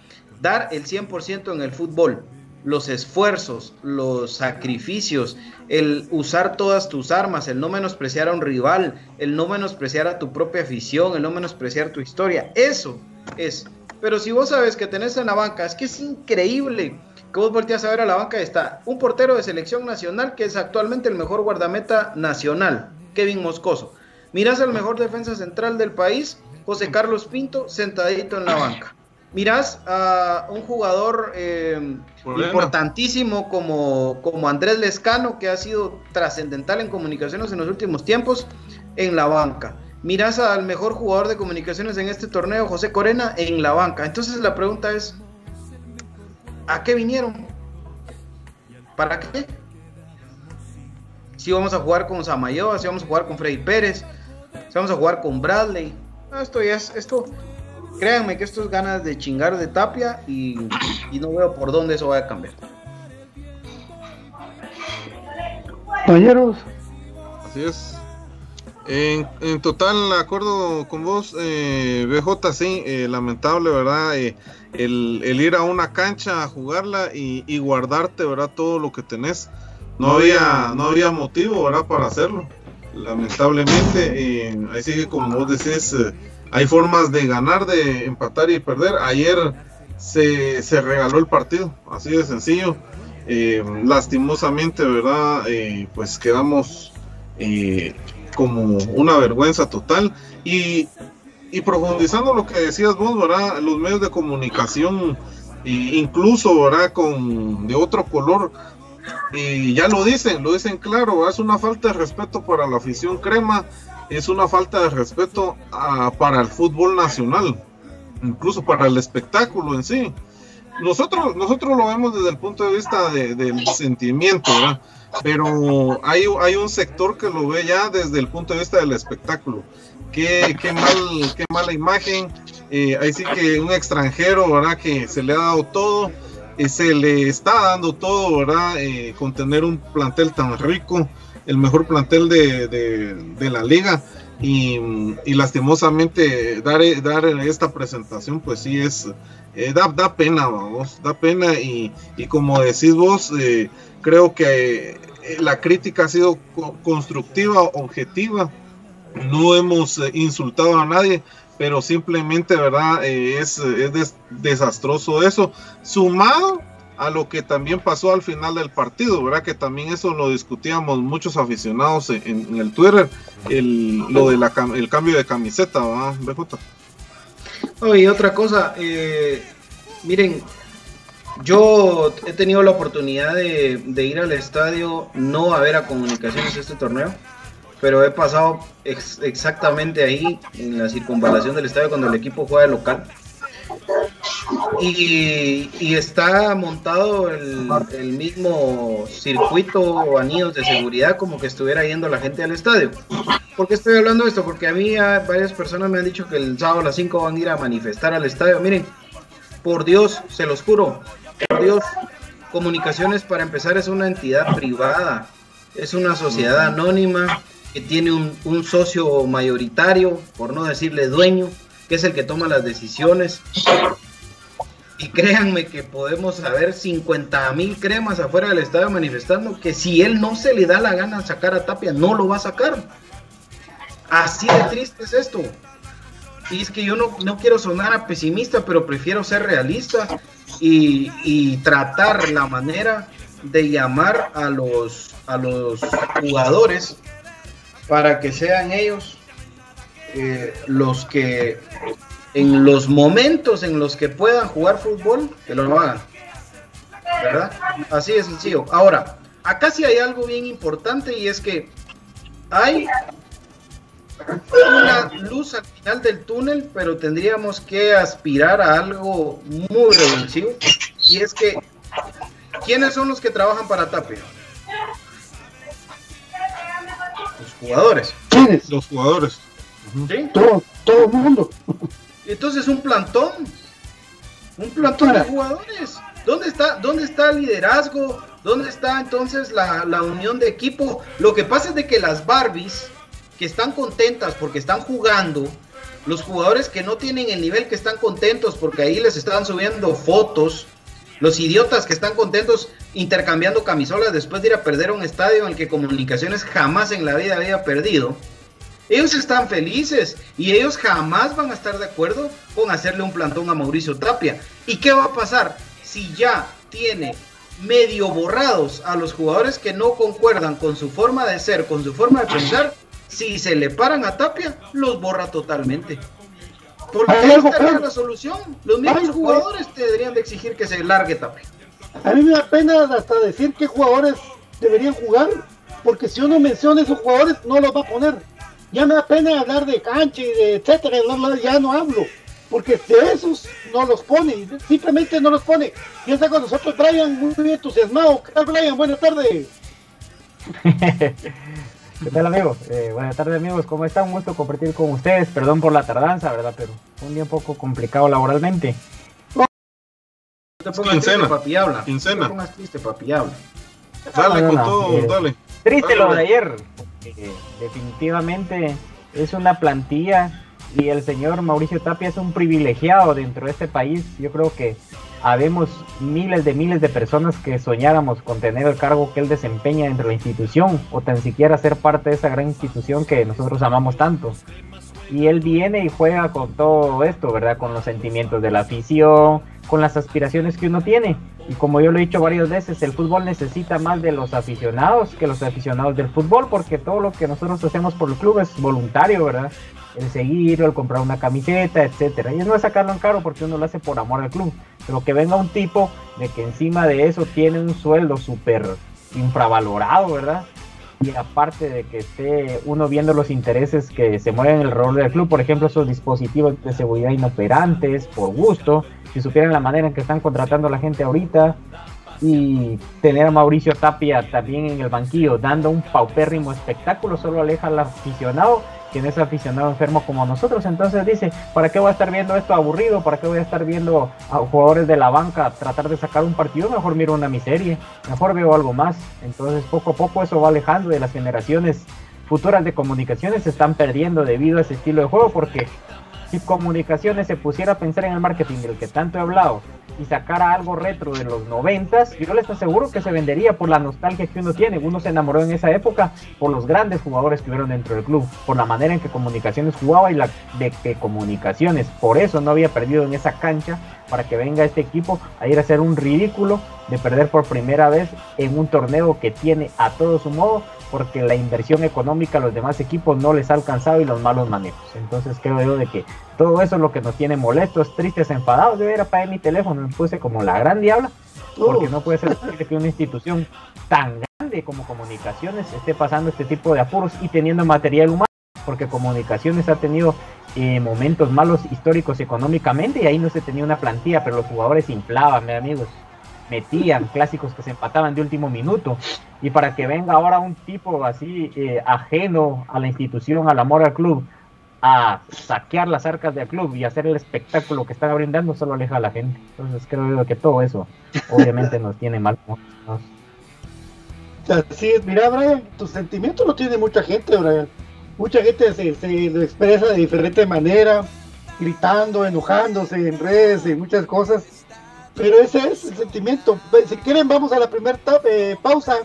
dar el 100% en el fútbol. Los esfuerzos, los sacrificios, el usar todas tus armas, el no menospreciar a un rival, el no menospreciar a tu propia afición, el no menospreciar tu historia. Eso es. Pero si vos sabes que tenés en la banca, es que es increíble que vos volteas a ver a la banca está un portero de selección nacional que es actualmente el mejor guardameta nacional, Kevin Moscoso Mirás al mejor defensa central del país, José Carlos Pinto, sentadito en la banca. Mirás a un jugador eh, importantísimo como, como Andrés Lescano, que ha sido trascendental en comunicaciones en los últimos tiempos, en la banca. Mirás al mejor jugador de comunicaciones en este torneo, José Corena, en la banca. Entonces la pregunta es, ¿a qué vinieron? ¿Para qué? Si vamos a jugar con Samayoa, si vamos a jugar con Freddy Pérez, vamos a jugar con Bradley. esto ya es, esto, créanme que esto es ganas de chingar de tapia y, no veo por dónde eso vaya a cambiar. Compañeros. Así es. En, en, total, acuerdo con vos, eh, BJ, sí, eh, lamentable, ¿verdad? Eh, el, ir a una cancha a jugarla y, guardarte, ¿verdad? Todo lo que tenés. No, había, no había motivo, ¿verdad? Para hacerlo lamentablemente. Eh, así que como vos decís, eh, hay formas de ganar, de empatar y perder. Ayer se, se regaló el partido, así de sencillo. Eh, lastimosamente, ¿verdad? Eh, pues quedamos como una vergüenza total. Y, profundizando lo que decías vos, ¿verdad? Los medios de comunicación, incluso, ¿verdad? Con de otro color, y ya lo dicen, lo dicen claro, es una falta de respeto para la afición crema, es una falta de respeto ah, para el fútbol nacional, incluso para el espectáculo en sí. Nosotros, nosotros lo vemos desde el punto de vista del sentimiento, pero hay, hay un sector que lo ve ya desde el punto de vista del espectáculo. Qué, qué, mal, qué mala imagen. Eh, ahí sí que un extranjero, ¿verdad? Que se le ha dado todo se le está dando todo, ¿verdad? Eh, con tener un plantel tan rico, el mejor plantel de, la liga. Y, lastimosamente dar, dar esta presentación, pues sí es, eh, da, da, pena, vamos, da pena. Y, como decís vos, eh, creo que la crítica ha sido constructiva, objetiva. No hemos insultado a nadie, pero simplemente, ¿verdad? Eh, es, desastroso eso, sumado a lo que también pasó al final del partido, ¿verdad? Que también eso lo discutíamos muchos aficionados en, el Twitter, el, lo del el cambio de camiseta, ¿verdad, BJ? y otra cosa, eh, miren, yo he tenido la oportunidad de, de, ir al estadio, no a ver a comunicaciones este torneo, pero he pasado exactamente ahí en la circunvalación del estadio cuando el equipo juega de local. Y, está montado el, mismo circuito o anillos de seguridad como que estuviera yendo la gente al estadio. ¿Por qué estoy hablando de esto? Porque a mí varias personas me han dicho que el sábado a las 5 van a ir a manifestar al estadio. Miren, por Dios, se los juro, por Dios, Comunicaciones para empezar es una entidad privada, es una sociedad anónima que tiene un, socio mayoritario, por no decirle dueño, que es el que toma las decisiones. Y créanme que podemos saber 50 mil cremas afuera del estadio manifestando que si él no se le da la gana sacar a Tapia, no lo va a sacar. Así de triste es esto. Y es que yo no, no quiero sonar a pesimista, pero prefiero ser realista y, y, tratar la manera de llamar a los, a los jugadores para que sean ellos eh, los que en los momentos en los que puedan jugar fútbol, que lo hagan. ¿Verdad? Así de sencillo. Ahora, acá sí hay algo bien importante y es que hay una luz al final del túnel, pero tendríamos que aspirar a algo muy revolucionario. Y es que, ¿quiénes son los que trabajan para Tapia? Los jugadores. Los jugadores. ¿Sí? Todo, todo el mundo. Entonces, un plantón. Un plantón de jugadores. ¿Dónde está, dónde está el liderazgo? ¿Dónde está entonces la, la unión de equipo? Lo que pasa es de que las Barbies que están contentas porque están jugando, los jugadores que no tienen el nivel que están contentos porque ahí les están subiendo fotos, los idiotas que están contentos intercambiando camisolas después de ir a perder un estadio en el que comunicaciones jamás en la vida había perdido. Ellos están felices y ellos jamás van a estar de acuerdo con hacerle un plantón a Mauricio Tapia. ¿Y qué va a pasar si ya tiene medio borrados a los jugadores que no concuerdan con su forma de ser, con su forma de pensar? si se le paran a Tapia, los borra totalmente. Porque ahí estaría la solución. Los mismos jugadores deberían de exigir que se largue Tapia. A mí me da pena hasta decir qué jugadores deberían jugar, porque si uno menciona esos jugadores, no los va a poner. Ya me da pena hablar de cancha y de etcétera, ya no hablo, porque de esos no los pone, simplemente no los pone. Y está con nosotros Brian, muy entusiasmado. ¿Qué tal, Brian? Buenas tardes. ¿Qué tal amigos? Eh, buenas tardes amigos, ¿cómo están? Un gusto compartir con ustedes. Perdón por la tardanza, ¿verdad? Pero un día un poco complicado laboralmente. No te pongas triste, papi, habla. No te pongas triste, papi, habla. Dale con todo, eh, dale. Triste lo de ayer. Definitivamente es una plantilla y el señor Mauricio Tapia es un privilegiado dentro de este país. Yo creo que habemos miles de miles de personas que soñáramos con tener el cargo que él desempeña dentro de la institución o tan siquiera ser parte de esa gran institución que nosotros amamos tanto. Y él viene y juega con todo esto, ¿verdad? Con los sentimientos de la afición, con las aspiraciones que uno tiene. Y como yo lo he dicho varias veces, el fútbol necesita más de los aficionados que los aficionados del fútbol, porque todo lo que nosotros hacemos por el club es voluntario, ¿verdad? el seguirlo, el comprar una camiseta, etcétera. Y no es sacarlo en caro porque uno lo hace por amor al club. Pero que venga un tipo de que encima de eso tiene un sueldo súper infravalorado, ¿verdad? Y aparte de que esté uno viendo los intereses que se mueven en el rol del club, por ejemplo, esos dispositivos de seguridad inoperantes, por gusto, si supieran la manera en que están contratando a la gente ahorita, y tener a Mauricio Tapia también en el banquillo dando un paupérrimo espectáculo solo aleja al aficionado quien es aficionado enfermo como nosotros. Entonces dice, ¿para qué voy a estar viendo esto aburrido? ¿Para qué voy a estar viendo a jugadores de la banca tratar de sacar un partido? Mejor miro una miseria, mejor veo algo más. Entonces poco a poco eso va alejando de las generaciones futuras de comunicaciones, se están perdiendo debido a ese estilo de juego porque si comunicaciones se pusiera a pensar en el marketing del que tanto he hablado y sacara algo retro de los noventas, yo les aseguro que se vendería por la nostalgia que uno tiene. Uno se enamoró en esa época por los grandes jugadores que hubieron dentro del club, por la manera en que Comunicaciones jugaba y la de que Comunicaciones, por eso no había perdido en esa cancha para que venga este equipo a ir a hacer un ridículo de perder por primera vez en un torneo que tiene a todo su modo porque la inversión económica a los demás equipos no les ha alcanzado y los malos manejos. Entonces creo yo de que todo eso es lo que nos tiene molestos, tristes, enfadados. Yo era para mi teléfono, me puse como la gran diabla, porque no puede ser que una institución tan grande como comunicaciones esté pasando este tipo de apuros y teniendo material humano, porque comunicaciones ha tenido eh, momentos malos históricos económicamente y ahí no se tenía una plantilla, pero los jugadores inflaban, amigos metían clásicos que se empataban de último minuto. Y para que venga ahora un tipo así eh, ajeno a la institución, al amor al club, a saquear las arcas del club y hacer el espectáculo que están brindando, solo aleja a la gente. Entonces creo que todo eso obviamente nos tiene mal. Así es, mira Brian, tu sentimiento lo tiene mucha gente, Brian. Mucha gente se, se lo expresa de diferente manera, gritando, enojándose en redes, y muchas cosas pero ese es el sentimiento. Si quieren, vamos a la primera eh, pausa.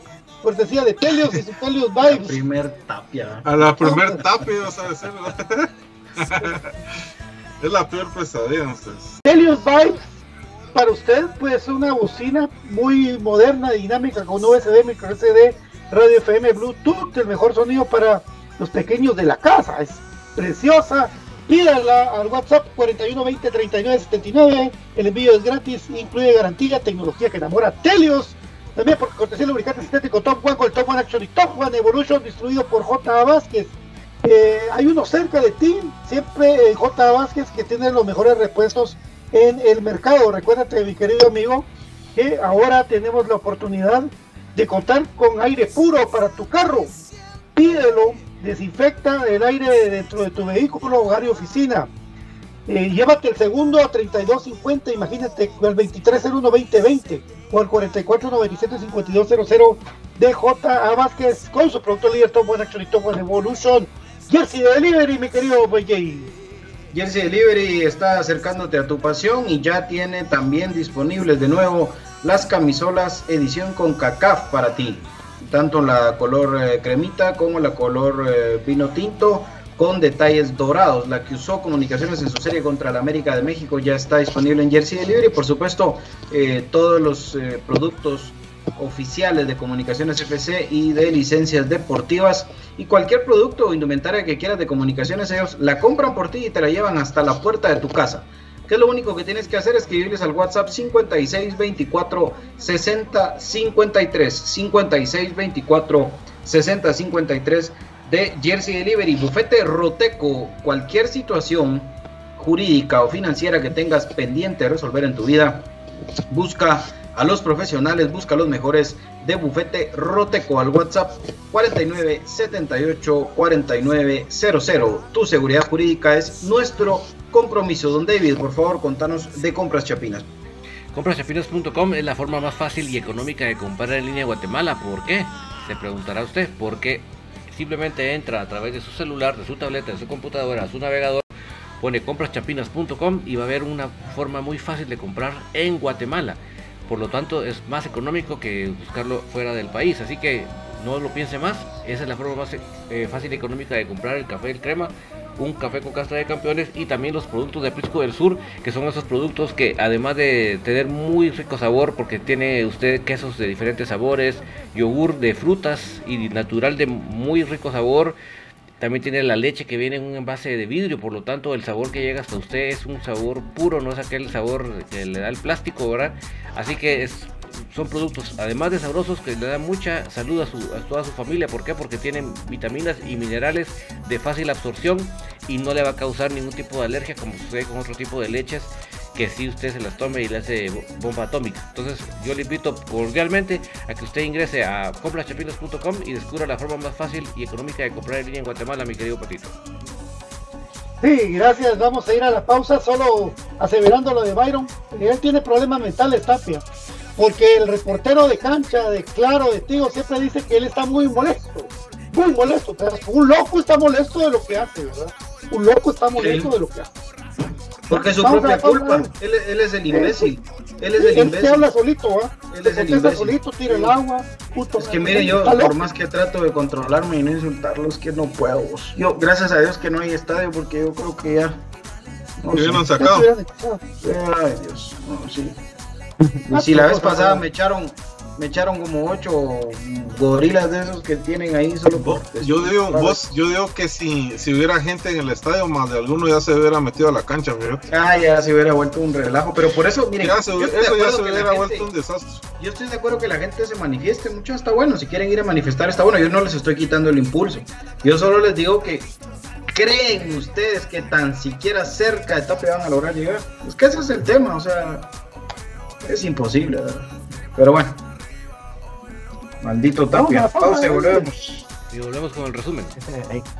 Cortesía de Telios y su Telios Vibes. primer tapia. A la primer tapia, ¿sabes? es la peor pesadilla. Telios Vibes, para usted, pues una bocina muy moderna, dinámica, con USB, micro SD, radio FM, Bluetooth, el mejor sonido para los pequeños de la casa. Es preciosa, Pídala al WhatsApp 4120 3979. El envío es gratis, incluye garantía, tecnología que enamora. Telios, También por cortesía lubricante sintético Top One con el Top One Action y Top One Evolution distribuido por J. Vázquez. Eh, hay uno cerca de ti, siempre J. Vázquez que tiene los mejores repuestos en el mercado. Recuérdate, mi querido amigo, que ahora tenemos la oportunidad de contar con aire puro para tu carro. Pídelo, desinfecta el aire dentro de tu vehículo, hogar y oficina. Eh, llévate el segundo a 32.50, imagínate, al 2301-2020 o al 4497-5200 de J. Vázquez con su producto líder Top One Action y Top One Evolution. Jersey Delivery, mi querido BJ. Jersey Delivery está acercándote a tu pasión y ya tiene también disponibles de nuevo las camisolas edición con CACAF para ti. Tanto la color eh, cremita como la color eh, vino tinto con detalles dorados. La que usó comunicaciones en su serie contra la América de México ya está disponible en Jersey Delivery. Por supuesto, eh, todos los eh, productos oficiales de comunicaciones FC y de licencias deportivas y cualquier producto o indumentaria que quieras de comunicaciones, ellos la compran por ti y te la llevan hasta la puerta de tu casa. Que lo único que tienes que hacer? es Escribirles al WhatsApp 56 24 60 53 56 24 60 53 de Jersey Delivery, bufete Roteco, cualquier situación jurídica o financiera que tengas pendiente de resolver en tu vida, busca a los profesionales, busca a los mejores de bufete Roteco al WhatsApp 49 78 49 00. Tu seguridad jurídica es nuestro compromiso. Don David, por favor, contanos de Compras Chapinas. Compraschapinas.com es la forma más fácil y económica de comprar en línea en Guatemala. ¿Por qué? Se preguntará usted. Porque simplemente entra a través de su celular, de su tableta, de su computadora, a su navegador, pone compraschapinas.com y va a ver una forma muy fácil de comprar en Guatemala. Por lo tanto, es más económico que buscarlo fuera del país. Así que no lo piense más. Esa es la forma más eh, fácil y económica de comprar el café el crema un café con casta de campeones y también los productos de Prisco del Sur, que son esos productos que además de tener muy rico sabor, porque tiene usted quesos de diferentes sabores, yogur de frutas y natural de muy rico sabor, también tiene la leche que viene en un envase de vidrio, por lo tanto el sabor que llega hasta usted es un sabor puro, no es aquel sabor que le da el plástico, ¿verdad? Así que es son productos, además de sabrosos, que le dan mucha salud a, su, a toda su familia. ¿Por qué? Porque tienen vitaminas y minerales de fácil absorción y no le va a causar ningún tipo de alergia como sucede con otro tipo de leches que si usted se las tome y le hace bomba atómica. Entonces yo le invito cordialmente a que usted ingrese a comprachapinos.com y descubra la forma más fácil y económica de comprar en línea en Guatemala, mi querido Patito. Sí, gracias. Vamos a ir a la pausa solo aseverando lo de Byron. Él tiene problemas mentales, Tapia porque el reportero de cancha, de Claro, de Tigo, siempre dice que él está muy molesto, muy molesto, pero un loco está molesto de lo que hace, ¿verdad? Un loco está molesto de lo que hace. Porque es su propia culpa, él, él, es el imbécil. Él es el imbécil. Él se habla solito, ¿ah? Él es el imbécil. solito, tira el agua. Puto, es que mire, yo por más que trato de controlarme y no insultarlos, que no puedo. Yo, gracias a Dios que no hay estadio, porque yo creo que ya. No, ¿Me hubieran sacado? Ay, Dios, no, sí. Y si la vez pasada me echaron, me echaron como ocho gorilas de esos que tienen ahí solo por yo digo vos yo digo que si, si hubiera gente en el estadio más de alguno ya se hubiera metido a la cancha ah ya se hubiera vuelto un relajo pero por eso miren eso ya se hubiera vuelto un desastre. yo estoy de acuerdo que la gente se manifieste mucho está bueno si quieren ir a manifestar está bueno yo no les estoy quitando el impulso. Yo solo les digo que creen ustedes que tan siquiera cerca de tope van a lograr llegar es que ese es el tema o sea es imposible, ¿verdad? Pero bueno. Maldito Tapia. Pausa y volvemos. Y volvemos con el resumen.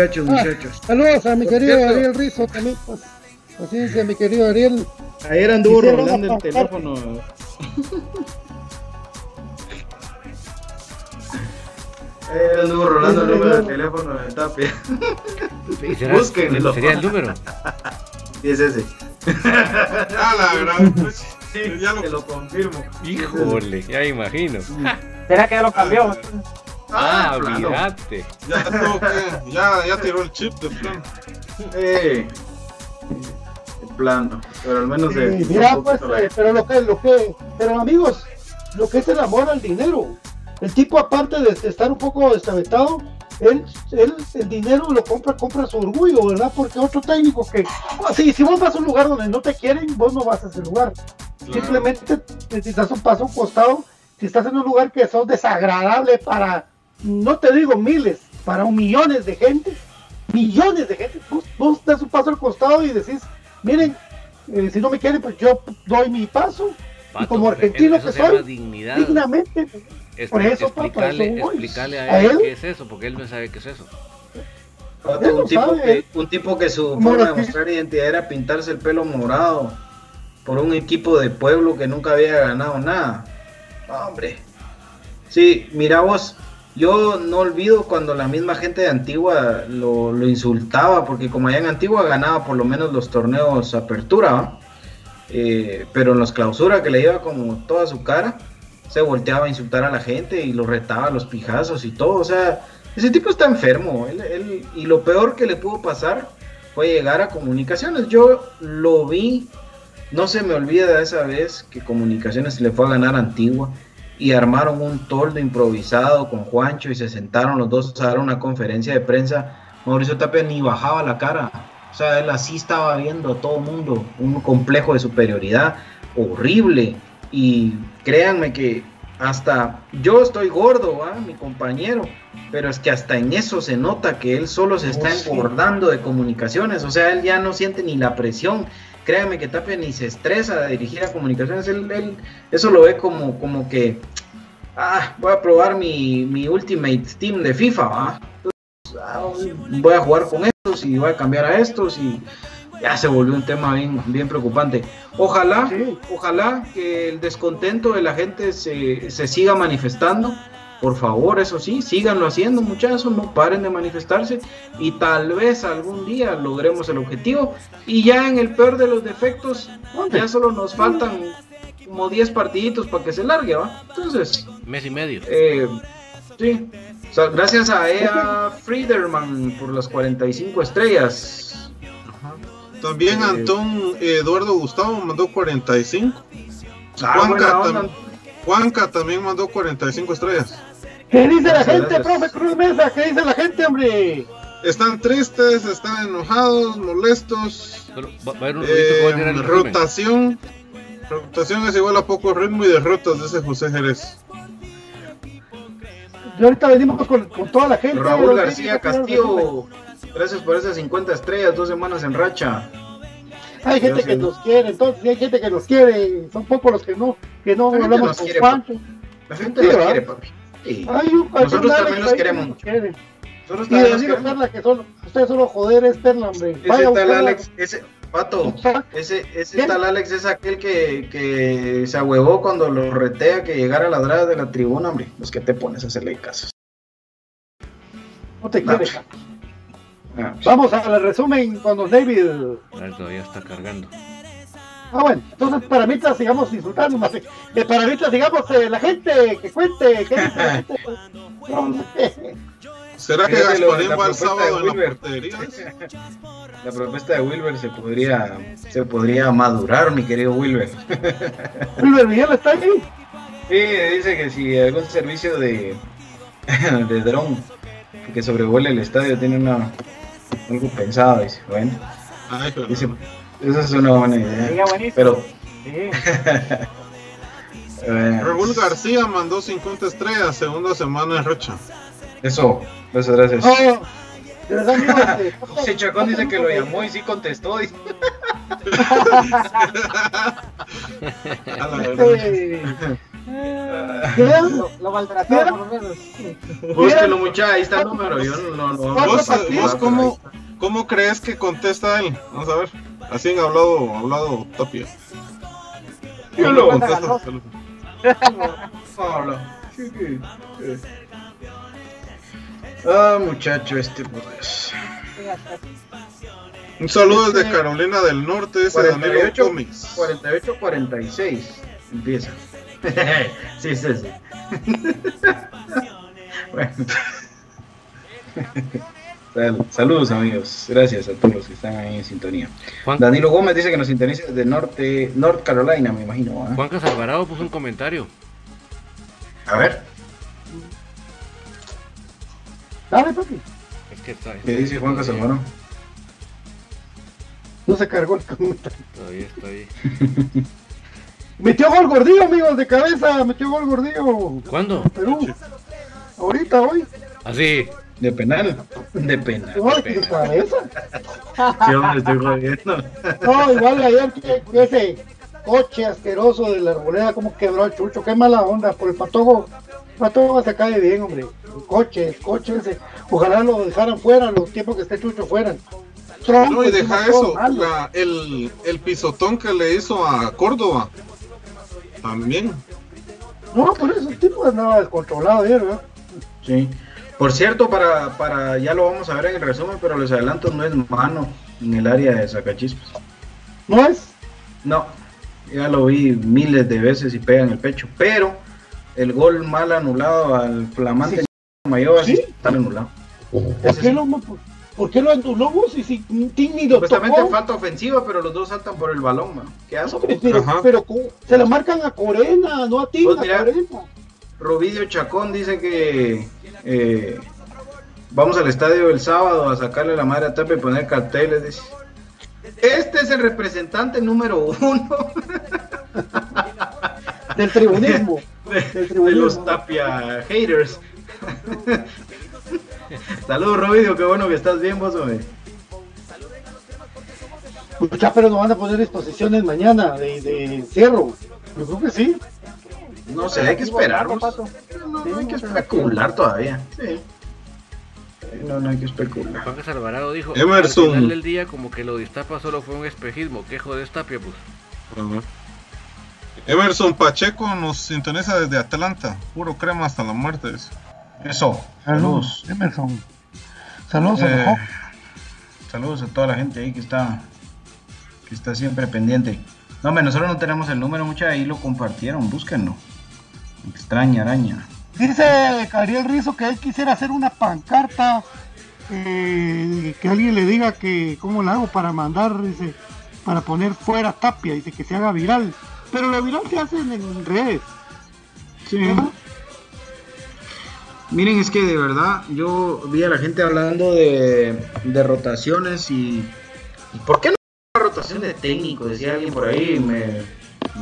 Muchachos, ah, muchachos. saludos a mi querido Ariel Rizo también. Pues, paciencia, mi querido Ariel. Ayer anduvo rolando el teléfono. Ayer anduvo rolando el número del teléfono de Tapia. Búsquenlo. ¿Sería el número? Y es ese. ah, la verdad. Pues, sí, ya lo, lo confirmo. Híjole, ya imagino. ¿Será que ya lo cambió? Ah, ah olvídate. Ya, ya, ya tiró el chip de plan. Eh, el plano, pero al menos sí, Mira, pues, eh, pero lo que, lo que, pero amigos, lo que es el amor al dinero. El tipo, aparte de estar un poco destabetado, él, él, el dinero lo compra, compra su orgullo, ¿verdad? Porque otro técnico que, si, si vos vas a un lugar donde no te quieren, vos no vas a ese lugar. Simplemente necesitas un paso a un costado. Si estás en un lugar que sos desagradable para no te digo miles, para un millones de gente, millones de gente, vos, das un paso al costado y decís, miren, eh, si no me quieren, pues yo doy mi paso. y como argentino que soy, dignamente. por eso, explicarle, a, él, qué es eso, porque él no sabe qué es eso. un, tipo que, un, tipo que, su forma de mostrar identidad era pintarse el pelo morado por un equipo de pueblo que nunca había ganado nada. Hombre. Sí, mira vos, yo no olvido cuando la misma gente de Antigua lo, insultaba, porque como allá en Antigua ganaba por lo menos los torneos apertura, eh, pero en los clausura que le iba como toda su cara, se volteaba a insultar a la gente y lo retaba a los pijazos y todo. O sea, ese tipo está enfermo. y lo peor que le pudo pasar fue llegar a comunicaciones. Yo lo vi, no se me olvida esa vez que comunicaciones le fue a ganar Antigua y armaron un toldo improvisado con Juancho y se sentaron los dos a dar una conferencia de prensa. Mauricio Tapia ni bajaba la cara. O sea, él así estaba viendo a todo el mundo, un complejo de superioridad horrible. Y créanme que hasta yo estoy gordo, ¿va? mi compañero, pero es que hasta en eso se nota que él solo se está Oh, engordando de comunicaciones, o sea, él ya no siente ni la presión. Créanme que Tapia ni se estresa de dirigir a comunicaciones, él, él- eso lo ve como, como que, ah, voy a probar mi, mi Ultimate Team de FIFA, ¿va? Entonces, ah, voy a jugar con estos y voy a cambiar a estos y ya se volvió un tema bien, bien preocupante. Ojalá, Sí. ojalá que el descontento de la gente se, se siga manifestando. Por favor, eso sí, síganlo haciendo, muchachos, no paren de manifestarse y tal vez algún día logremos el objetivo. Y ya en el peor de los defectos, ya solo nos faltan como 10 partiditos para que se largue, ¿va? Entonces, Mes y medio. eh, sí. O sea, gracias a Ea Friederman por las 45 estrellas. También Eh, Antón Eduardo Gustavo mandó 45. Ah, Juanca, tam- Juanca también mandó 45 estrellas. ¿Qué dice la gente, gracias. profe Cruz Mesa? ¿Qué dice la gente, hombre? Están tristes, están enojados, molestos. Eh, rotación. Rotación es igual a poco ritmo y derrotas, dice José Jerez. Y ahorita venimos con, con toda la gente. Raúl García Castillo, gracias por esas 50 estrellas, dos semanas en racha. Hay gente que nos quiere, entonces hay gente que nos quiere. Son pocos los que no, que no hablamos con quiere, Pancho. La gente Sí, quiere, papi. Nosotros también los queremos que mucho. quiere. Nosotros Y también de los decir queremos. Perla que solo, usted solo joder es Perla, hombre. Ese Vaya tal buscarla. Alex, ese pato, ese, ese tal Alex es aquel que, que se ahuevó cuando lo retea que llegara a la grada de la tribuna, hombre. Los que te pones a hacerle caso. No te quiere. Ah, Vamos al resumen con los David. Ah, Todavía está cargando. Ah, bueno, entonces para mientras sigamos disfrutando más. eh, para mientras sigamos eh, la gente que cuente. ¿qué dice la gente? No, ¿Será que Gasparín va el propuesta sábado de en la Wilber. portería? La propuesta de Wilber se podría, se podría madurar, mi querido Wilber. Wilber Miguel está ahí. Sí, dice que si algún servicio de, de dron que sobrevuela el estadio tiene una algo pensado, dice, bueno, dice, esa es una buena idea. Sería buenísimo. Pero Sí. eh, Raúl García mandó 50 estrellas, segunda semana en racha. eso, muchas gracias. De verdad, José Chacón dice que lo llamó y sí contestó. dice. A la verdad. este, ¿qué? Lo, lo maltrató por lo menos. Búsquelo mucha, ahí está el número, yo no, no, no- ¿Cuántos ¿Vos, partidos? vos cómo, cómo crees que contesta él? Vamos a ver. Así han hablado, hablado Tapia. Yo lo- ¿Cómo contesta su teléfono? Habla. Ah, muchacho, este por Dios. Un saludo desde Carolina del Norte, Danilo 48, Comics. 48, 46. Empieza. sí, sí, sí. bueno. Sal- Saludos amigos, gracias a todos los que están ahí en sintonía. Juan, Danilo Gómez dice que nos sintoniza desde norte, North Carolina, me imagino. ¿ah? Juan Casalvarado puso un comentario. A ver, Dale, papi. Es que está, ¿qué dice Juan Casalvaro? No se cargó el comentario. Todavía está ahí. Metió gol gordillo, amigos, de cabeza. Metió gol gordillo. ¿Cuándo? Perú. Ahorita, hoy. Así. De penal, de penal. de cabeza. Sí, hombre, estoy jodiendo. No, igual ayer que, que ese coche asqueroso de la arboleda, como quebró el chucho. Qué mala onda. Por el patojo. El patojo se cae bien, hombre. El coche, el coche ese. Ojalá lo dejaran fuera los tiempos que esté chucho fuera. Tronco, No, y deja eso, la- el, el pisotón que le hizo a Córdoba. También. No, por eso el tipo andaba descontrolado ayer, ¿verdad? Sí. Por cierto, para, para, ya lo vamos a ver en el resumen, pero les adelanto, no es mano en el área de Sacachispas. ¿No es? No, ya lo vi miles de veces y pega en el pecho, pero el gol mal anulado al flamante Mayor sí ¿Sí? está anulado. ¿Por qué no? Pues, ¿Por qué lo anuló vos? Y si Tini lo Supuestamente falta ofensiva, pero los dos saltan por el balón, man. ¿Qué haces? pero, pero, se la marcan a Corena, no a Tini, pues a Corena. Rovidio Chacón dice que eh, vamos al estadio el sábado a sacarle la madre a Tapia y poner carteles. Dice. Este es el representante número uno del tribunismo. De, los Tapia haters. Saludos, Rovidio, qué bueno que estás bien, vos, hombre. Ya, pero nos van a poner exposiciones mañana de, de encierro. Yo creo que sí. No sé, hay que esperar. No, hay que especular todavía. Sí. No, no hay que especular. Juan Alvarado dijo: Emerson. Al final del día, como que lo distapa solo fue un espejismo. Quejo de Tapia, pues. Emerson Pacheco nos sintoniza desde Atlanta. Puro crema hasta la muerte. Eso. Saludos. Emerson. Saludos a eh, Saludos a toda la gente ahí que está que está siempre pendiente. No, hombre, nosotros no tenemos el número, mucha ahí lo compartieron, búsquenlo. Extraña araña. Dice Gabriel Rizo que él quisiera hacer una pancarta, eh, que alguien le diga que cómo la hago para mandar, dice, para poner fuera tapia, dice que se haga viral. Pero la viral se hace en, redes. Sí. Miren, es que de verdad yo vi a la gente hablando de, de rotaciones y, y ¿por qué no rotación de técnico? Decía alguien por ahí, me,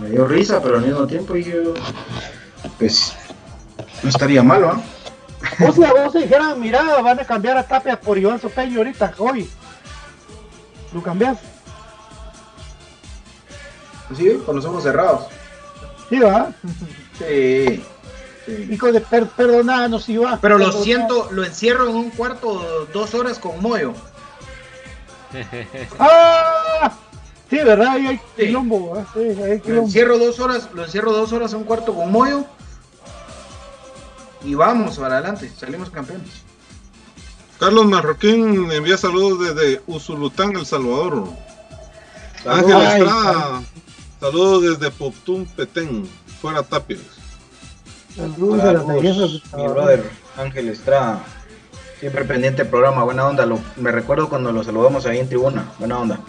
me dio risa, pero al mismo tiempo yo, pues no estaría malo, ¿ah? O sea, vos dijeran, mira, van a cambiar a Tapia por Iván Sopeño ahorita, hoy. ¿Lo cambias? Pues sí, con los ojos cerrados. Sí, va. Sí. Hijo de per perdonanos, Iván. Pero lo siento, lo encierro en un cuarto dos horas con Moyo. ¡Ah! Sí, ¿verdad? Ahí hay quilombo. Sí, hay quilombo. Lo encierro dos horas, lo encierro dos horas en un cuarto con Moyo y vamos para adelante, salimos campeones. Carlos Marroquín envía saludos desde Usulután, El Salvador. Ángel Estrada, saludos desde Poptún, Petén, fuera Tapias. Saludos a mi brother Ángel Estrada, siempre pendiente del programa, buena onda. Lo, me recuerdo cuando lo saludamos ahí en tribuna, buena onda.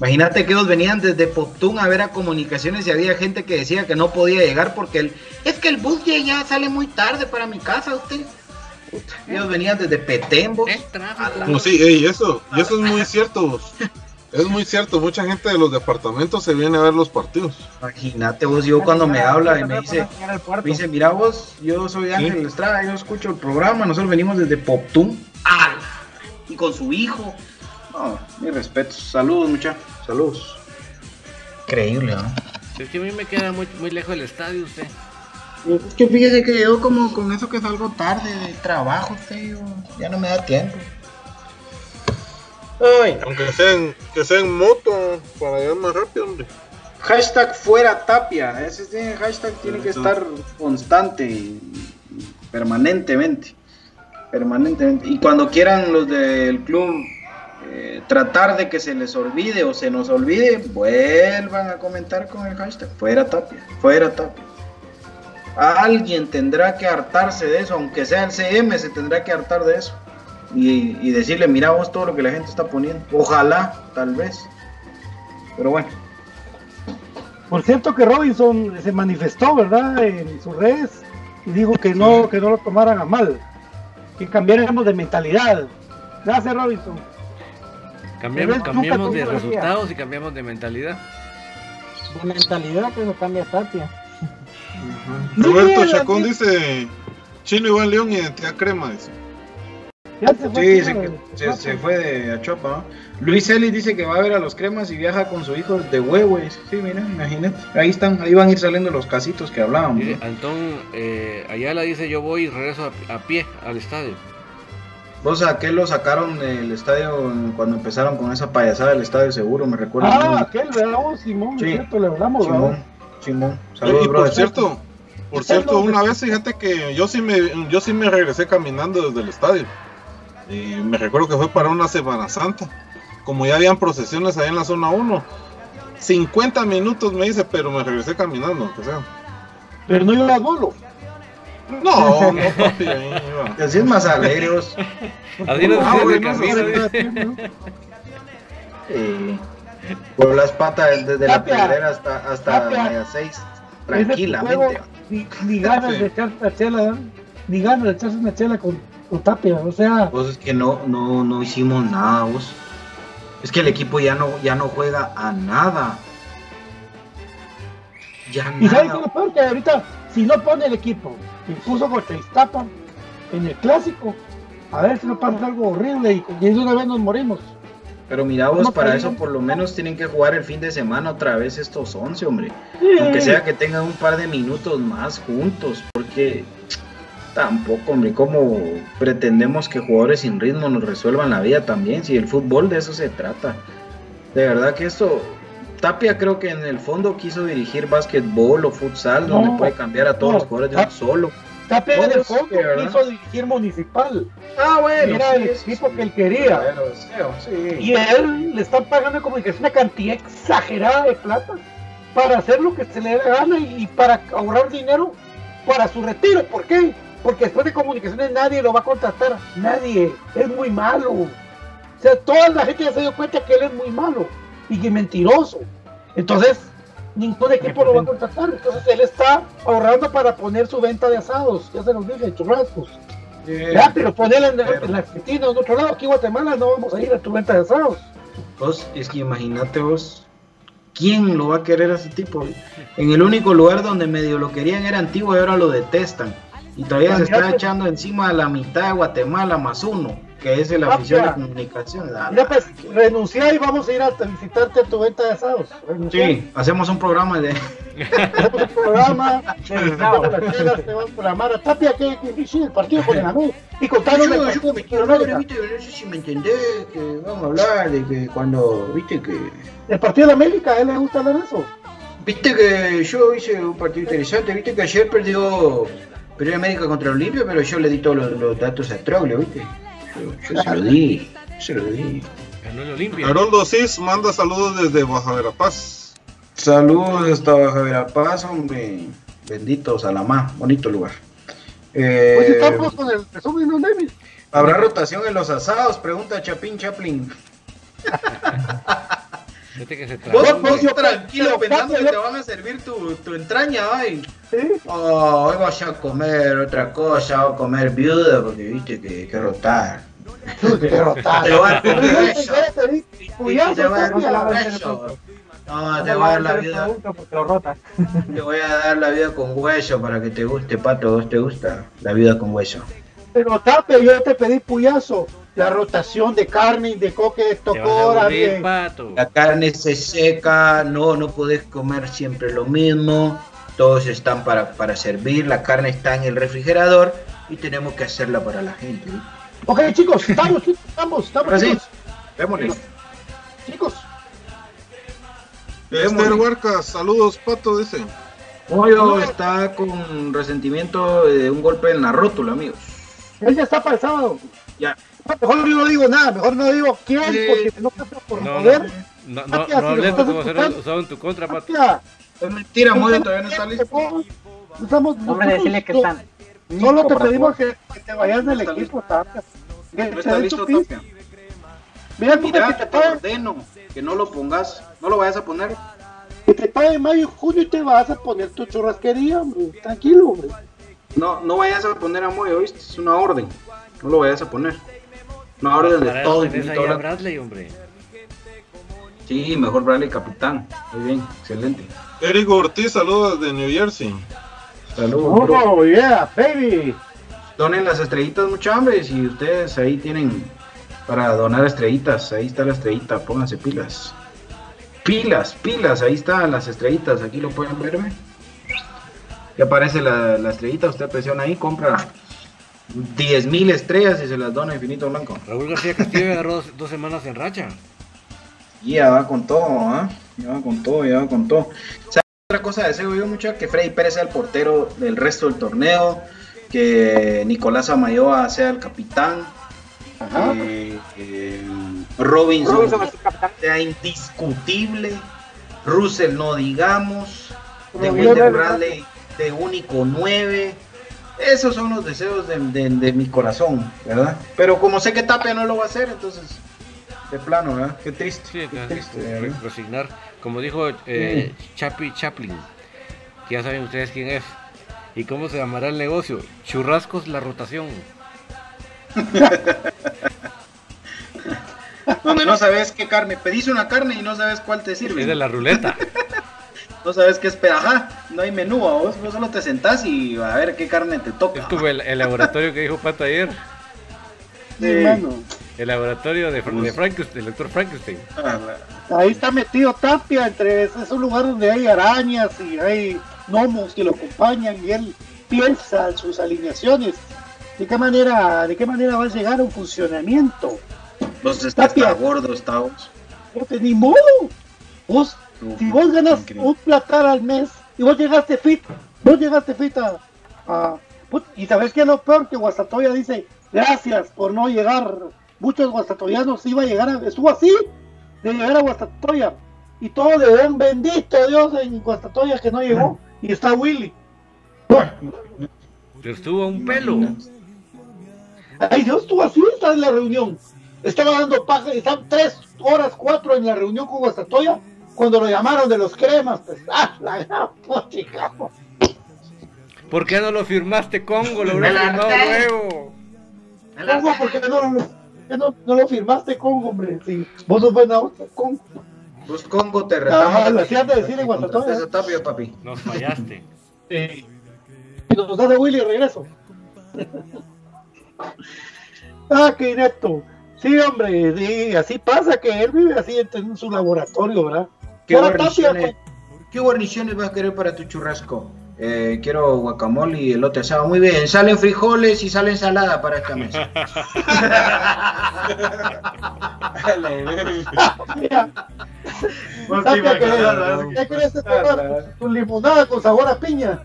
Imagínate que ellos venían desde Poptún a ver a comunicaciones y había gente que decía que no podía llegar porque el, es que el bus ya sale muy tarde para mi casa, usted. Ellos venían desde Petembo. Pues sí, y eso, y eso es muy cierto. Es muy cierto, mucha gente de los departamentos se viene a ver los partidos. Imagínate vos, yo cuando me habla y me dice, me dice, mira vos, yo soy Ángel Estrada, yo escucho el programa, nosotros venimos desde Poptún, y con su hijo, no, mi respeto. Saludos, muchachos. Saludos. Increíble, ¿no? Es que a mí me queda muy, muy lejos del estadio usted. Es que fíjese que yo como con eso que salgo tarde de trabajo, usted, ya no me da tiempo. Ay. Aunque sea en, que sea en moto, para llegar más rápido, hombre. Hashtag fuera tapia. Ese hashtag tiene que estar constante, permanentemente. Permanentemente. Y cuando quieran los del club eh, tratar de que se les olvide o se nos olvide, vuelvan a comentar con el hashtag fuera tapia, fuera tapia. Alguien tendrá que hartarse de eso, aunque sea el CM, se tendrá que hartar de eso. Y, decirle, mira vos todo lo que la gente está poniendo. Ojalá, tal vez. Pero bueno. Por cierto que Robinson se manifestó, ¿verdad? En sus redes y dijo que no, que no lo tomaran a mal, que cambiáramos de mentalidad. Gracias, Robinson. Cambiamos, cambiamos de resultados y cambiamos de mentalidad. De mentalidad que eso cambia Tapia. Roberto Chacón dice Chino Iván León identidad crema dice. sí, se, se, fue de Achopa. Luis Ellis dice que va a ver a los cremas y viaja con su hijo de Huehues. Sí, mira, imagínate. Ahí están, ahí van a ir saliendo los casitos que hablábamos. Antón eh, Ayala dice: Yo voy y regreso a pie al estadio. Vos a aquel lo sacaron del estadio cuando empezaron con esa payasada del estadio seguro, me recuerdo. Ah, aquel, ¿verdad? Simón, sí. cierto, le hablamos, Simón, Simón. Saludos, y por cierto, por cierto, una vez fíjate que yo sí me yo sí me regresé caminando desde el estadio. Y me recuerdo que fue para una Semana Santa. Como ya habían procesiones ahí en la zona 1. 50 minutos me dice, pero me regresé caminando, o sea. Pero no iba a bolo. No, no, papi. Así es más alegre. Así nos Ah, bueno, camino. Sí. Por las patas desde la primera hasta, hasta la 6. Ese Tranquilamente. Ni, ni ganas de echarse una chela, ¿eh? ni ganas de echarse una chela con, con Tapia. O sea, Pues es que no, no, no hicimos nada, vos. Es que el equipo ya no, ya no juega a nada. Ya y ¿sabes qué es nada. lo peor? Que ahorita, si no pone el equipo que puso contra Iztapa en el clásico, a ver si no pasa algo horrible y, y de una vez nos morimos. Pero mira vos, No para eso por lo menos tienen que jugar el fin de semana otra vez estos 11, hombre. Sí. Aunque sea que tengan un par de minutos más juntos, porque tampoco, hombre, como pretendemos que jugadores sin ritmo nos resuelvan la vida también, si el fútbol de eso se trata. De verdad que esto, Tapia creo que en el fondo quiso dirigir básquetbol o futsal, No, donde puede cambiar a todos no, los jugadores de un solo. Tapia en el fondo verdad. quiso dirigir municipal. Ah, bueno. Era el equipo que él quería. sí. Y él le están pagando como que es una cantidad exagerada de plata para hacer lo que se le dé la gana y, y para ahorrar dinero para su retiro. ¿Por qué? Porque después de comunicaciones nadie lo va a contratar. Nadie. Es muy malo. O sea, toda la gente ya se dio cuenta que él es muy malo y que es mentiroso. Entonces, ningún equipo lo va a contratar. Entonces, él está ahorrando para poner su venta de asados. Ya se los dije, churrascos. Ya, pero ponerla en, en la Argentina o en otro lado. Aquí en Guatemala no vamos a ir a tu venta de asados. Vos, es que imagínate vos, ¿quién lo va a querer a ese tipo? En el único lugar donde medio lo querían era antiguo y ahora lo detestan. Y todavía se está echando encima a la mitad de Guatemala más uno, que es el Ah, afición de ya. comunicación. Ah, Mira, pues, renuncia y vamos a ir a visitarte a tu venta de asados. Renuncia. Sí, hacemos un programa de... Hacemos un programa, necesitamos las chelas, te van a programar a Tapia, que, que sí, el partido con el América. Y contanos del partido con América. no sé si me entendés, que vamos a hablar de que cuando, viste que... El partido de América, a él le gusta hablar de eso. Viste que yo hice un partido interesante, viste que ayer perdió, perdió América contra Olimpia, pero yo le di todos los, los datos a Troglio, viste. Yo, yo se lo di, se lo di. Ganó el Olimpia. Haroldo Cis manda saludos desde Baja Verapaz. Saludos hasta Baja Verapaz, hombre. Bendito Salamá, bonito lugar. Eh, Pues estamos con el resumen, ¿no, David? ¿Habrá rotación en los asados? Pregunta Chapín Chaplin. Fíjate que se Vos, trabó. vos yo- tranquilo pensando que te van a servir tu, tu entraña, ay. Sí. Oh, hoy vas a comer otra cosa, o comer viuda, porque viste que hay que rotar. Qué rotada. Te voy a dar hueso. Cuidado, Te voy a dar Tapia. hueso. No, te voy a dar la vida. Te voy a dar la vida con hueso para que te guste, pato. ¿Vos te gusta la vida con hueso? Pero Tapia, yo te pedí puyazo. La rotación de carne y de coque de Te vas a tocora, aburrir, bien. pato. La carne se seca, no, no podés comer siempre lo mismo. Todos están para, para servir, la carne está en el refrigerador y tenemos que hacerla para la gente. Ok, chicos, estamos, chicos, estamos, estamos, chicos. Démosle. Chicos, Esther. Huarcas, saludos, Pato, dice. Moyo está con resentimiento de un golpe en la rótula, amigos. él ya está para el sábado. Ya. Mejor yo no digo nada, mejor no digo quién, Sí. porque si no pasa por No, joder. no, no, no, no hables como ser usado en tu contra. Tapia, Es mentira, Moyo todavía no está listo. No estamos, Hombre, decirle que no- están. Solo te pedimos que, te vayas del No equipo, Tapia. Que No te está listo. Tapia. Mira, mira, que te ordeno que no lo pongas, no lo vayas a poner. que te pague mayo y junio y te vas a poner tu churrasquería, hombre. Tranquilo, hombre. No, no vayas a poner a Moyo, ¿viste? Es una orden. No lo vayas a poner. Una orden de todo infinito ahí a blanco. Bradley, hombre. Sí, mejor Bradley capitán. Muy bien, excelente. Eric Ortiz, saludos desde New Jersey. Saludos, bro. Oh, yeah, baby. Donen las estrellitas, mucha hambre. Si ustedes ahí tienen para donar estrellitas, ahí está la estrellita, pónganse pilas. Pilas, pilas, ahí están las estrellitas, aquí lo pueden ver, ¿ve? Ya aparece la, la estrellita, usted presiona ahí, compra 10.000 estrellas y se las dona a Infinito Blanco. Raúl García Castillo agarró dos, dos semanas en racha. Y ya va con todo, ¿ah? Ya va con todo, ya va con todo. ¿Sabe otra cosa deseo yo mucho? Que Freddy Pérez sea el portero del resto del torneo, que Nicolás Amayoa sea el capitán, Ajá. que eh, Robinson, Robinson es el capitán. sea indiscutible, Russell no digamos, de Wilder Bradley de único 9, Esos son los deseos de, mi corazón, ¿verdad? Pero como sé que Tapia no lo va a hacer, entonces, de plano, ¿verdad? Qué triste. Sí, qué triste, resignar. Como dijo eh, Chapi Chaplin, que ya saben ustedes quién es. ¿Y cómo se llamará el negocio? Churrascos la rotación. Donde no sabes qué carne, pedís una carne y no sabes cuál te sirve. Es de la ruleta. no sabes qué espera, ajá, no hay menú, vos, solo te sentás y a ver qué carne te toca. Estuve el, el laboratorio que dijo Pato ayer. Sí, hermano. El laboratorio de, de Frankenstein, el doctor Frankenstein. Ah, Ahí está metido Tapia, entre esos lugares donde hay arañas y hay gnomos que lo acompañan y él piensa sus alineaciones. ¿De qué manera, de qué manera va a llegar a un funcionamiento? Vos estás gordo, estamos. Ni modo. Vos si vos ganas un platar al mes y vos llegaste fit, vos llegaste fit a, y sabes que es lo peor que Guastatoya dice, gracias por no llegar, muchos guastatoyanos iba a llegar, a, estuvo así, de llegar a Guastatoya, y todo de un bendito Dios en Guastatoya que no llegó, y está Willy. Pero estuvo un pelo. Ay Dios, estuvo así, está en la reunión. Estaba dando paja, están tres horas, cuatro en la reunión con Guastatoya cuando lo llamaron de los cremas, pues, ¡ah, la gran chica! ¿Por qué no lo firmaste Congo? Lo hubieras firmado. Congo, ¿por qué no, no, no, lo firmaste Congo, hombre? Si vos sos buena onda, Congo. Pues Congo te retamos. Ah, lo hacías de decir en Guatatón. Esa tapia, papi. Nos fallaste. sí. Y nos das a Willy regreso. ah, qué inepto. Sí, hombre, sí, así pasa que él vive así en su laboratorio, ¿verdad? ¿Qué guarniciones, vas a querer para tu churrasco? Eh, quiero guacamole y elote asado. Muy bien, salen frijoles y sale ensalada para esta mesa. ¿Qué? Tu limonada con sabor a piña.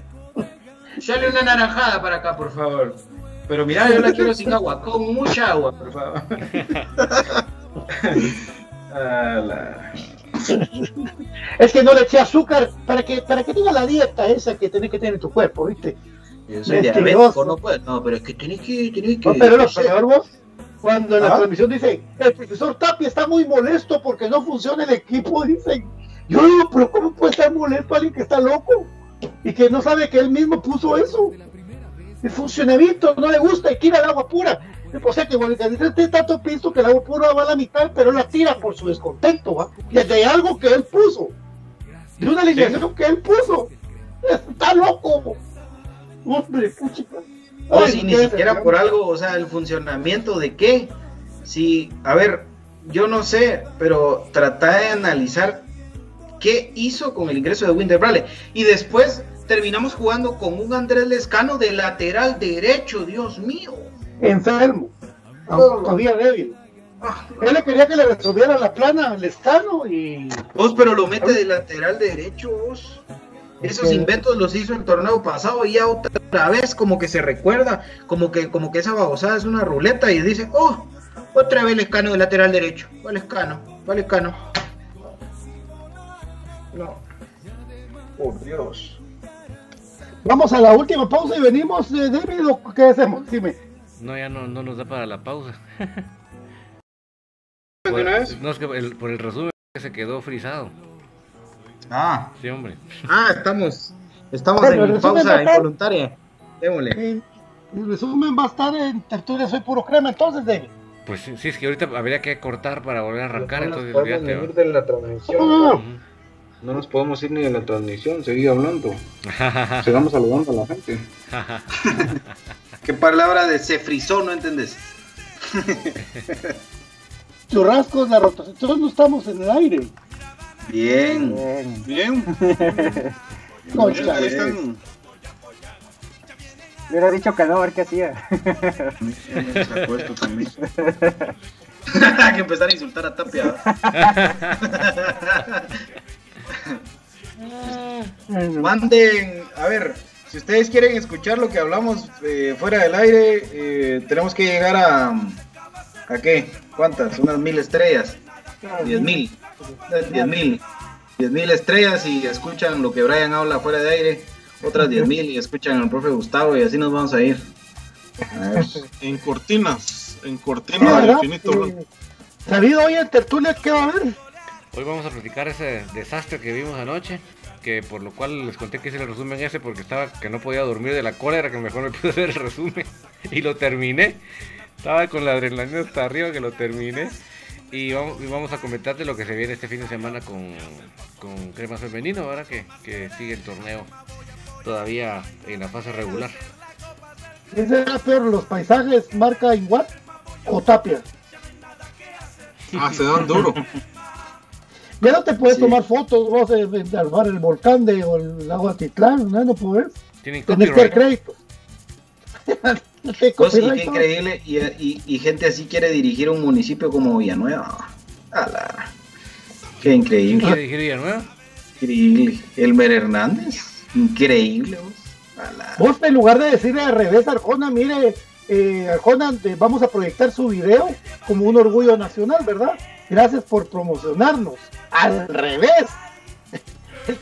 Sale una naranjada para acá, por favor. Pero mira, yo la quiero sin agua, con mucha agua, por favor. es que no le eché azúcar para que para que tenga la dieta esa que tenés que tener en tu cuerpo, ¿viste? Yo soy diabético, no puedo. No, pero es que tenés que. Tenés que no, pero lo peor vos, cuando en la ¿Ah? transmisión dice, el profesor Tapia está muy molesto porque no funciona el equipo, dicen. Yo digo, pero ¿cómo puede estar molesto alguien que está loco? Y que no sabe que él mismo puso eso. El funcionamiento no le gusta y tira el agua pura. O sea que tiene tanto piso que el agua pura va a la mitad, pero la tira por su descontento, ¿va? Y es de algo que él puso. De una alineación que él puso. Está loco. Hombre, puchica. O si ni siquiera por algo, o sea, el funcionamiento de qué. Si, a ver, yo no sé, pero trata de analizar qué hizo con el ingreso de Winter Bradley. Y después terminamos jugando con un Andrés Lescano de lateral derecho, Dios mío enfermo, todavía débil. Él le quería que le resolviera la plana al Estano y. Vos, pero lo mete de lateral derecho, vos. Esos inventos los hizo el torneo pasado y ya otra vez como que se recuerda, como que, como que esa babosada es una ruleta y dice, oh, otra vez el escano de lateral derecho. ¿Cuál escano? ¿Cuál escano? No. Por Dios. Vamos a la última pausa y venimos, eh, David, ¿qué hacemos? Dime. No, ya no, no nos da para la pausa. por, no, es que el, por el resumen se quedó frisado. Ah. Sí, hombre. Ah, estamos, estamos en pausa involuntaria. Démosle. El, resumen va a estar en tertulia Soy Puro Crema, entonces, David. Pues sí, sí, es que ahorita habría que cortar para volver a arrancar. entonces, podemos de la transmisión. No, no nos podemos ir ni de la transmisión, seguir hablando. Sigamos saludando a la gente. ¿Qué palabra de se frizó, no entendés? Churrascos, la rotación. Todos no estamos en el aire. Bien. Bien. no, están... Le hubiera dicho que no, a ver qué hacía. Hay que empezar a insultar a Tapia. Manden, a ver, si ustedes quieren escuchar lo que hablamos eh, fuera del aire, eh, tenemos que llegar a. ¿A qué? ¿Cuántas? Unas mil estrellas. Diez mil. Diez mil. Diez mil estrellas y escuchan lo que Brian habla fuera de aire. otras 10 mil y escuchan al profe Gustavo y así nos vamos a ir. En cortinas, en cortinas del infinito. Eh, Sabido hoy en tertulia, ¿qué va a haber? Hoy vamos a platicar ese desastre que vimos anoche, que por lo cual les conté que hice el resumen ese porque estaba que no podía dormir de la cólera, que mejor me pude hacer el resumen y lo terminé. Estaba con la adrenalina hasta arriba que lo terminé. Y vamos, a comentarte lo que se viene este fin de semana con, con Crema Femenino, ahora que, que sigue el torneo todavía en la fase regular. ¿Qué será peor, los paisajes marca igual o Tapia? Ah, se dan duro. ya no te puedes tomar fotos vos de, de, el volcán de o el lago Atitlán, ¿no? No puedes. Tienen copyright. crédito. Pues sí, qué increíble. Y, y, gente así quiere dirigir un municipio como Villanueva. la Qué increíble. ¿Quiere dirigir Villanueva? Increíble. Elmer Hernández. Increíble. Vos, vos en lugar de decirle al revés a Arjona, mire, eh, Arjona, vamos a proyectar su video como un orgullo nacional, ¿verdad? Gracias por promocionarnos. Al revés.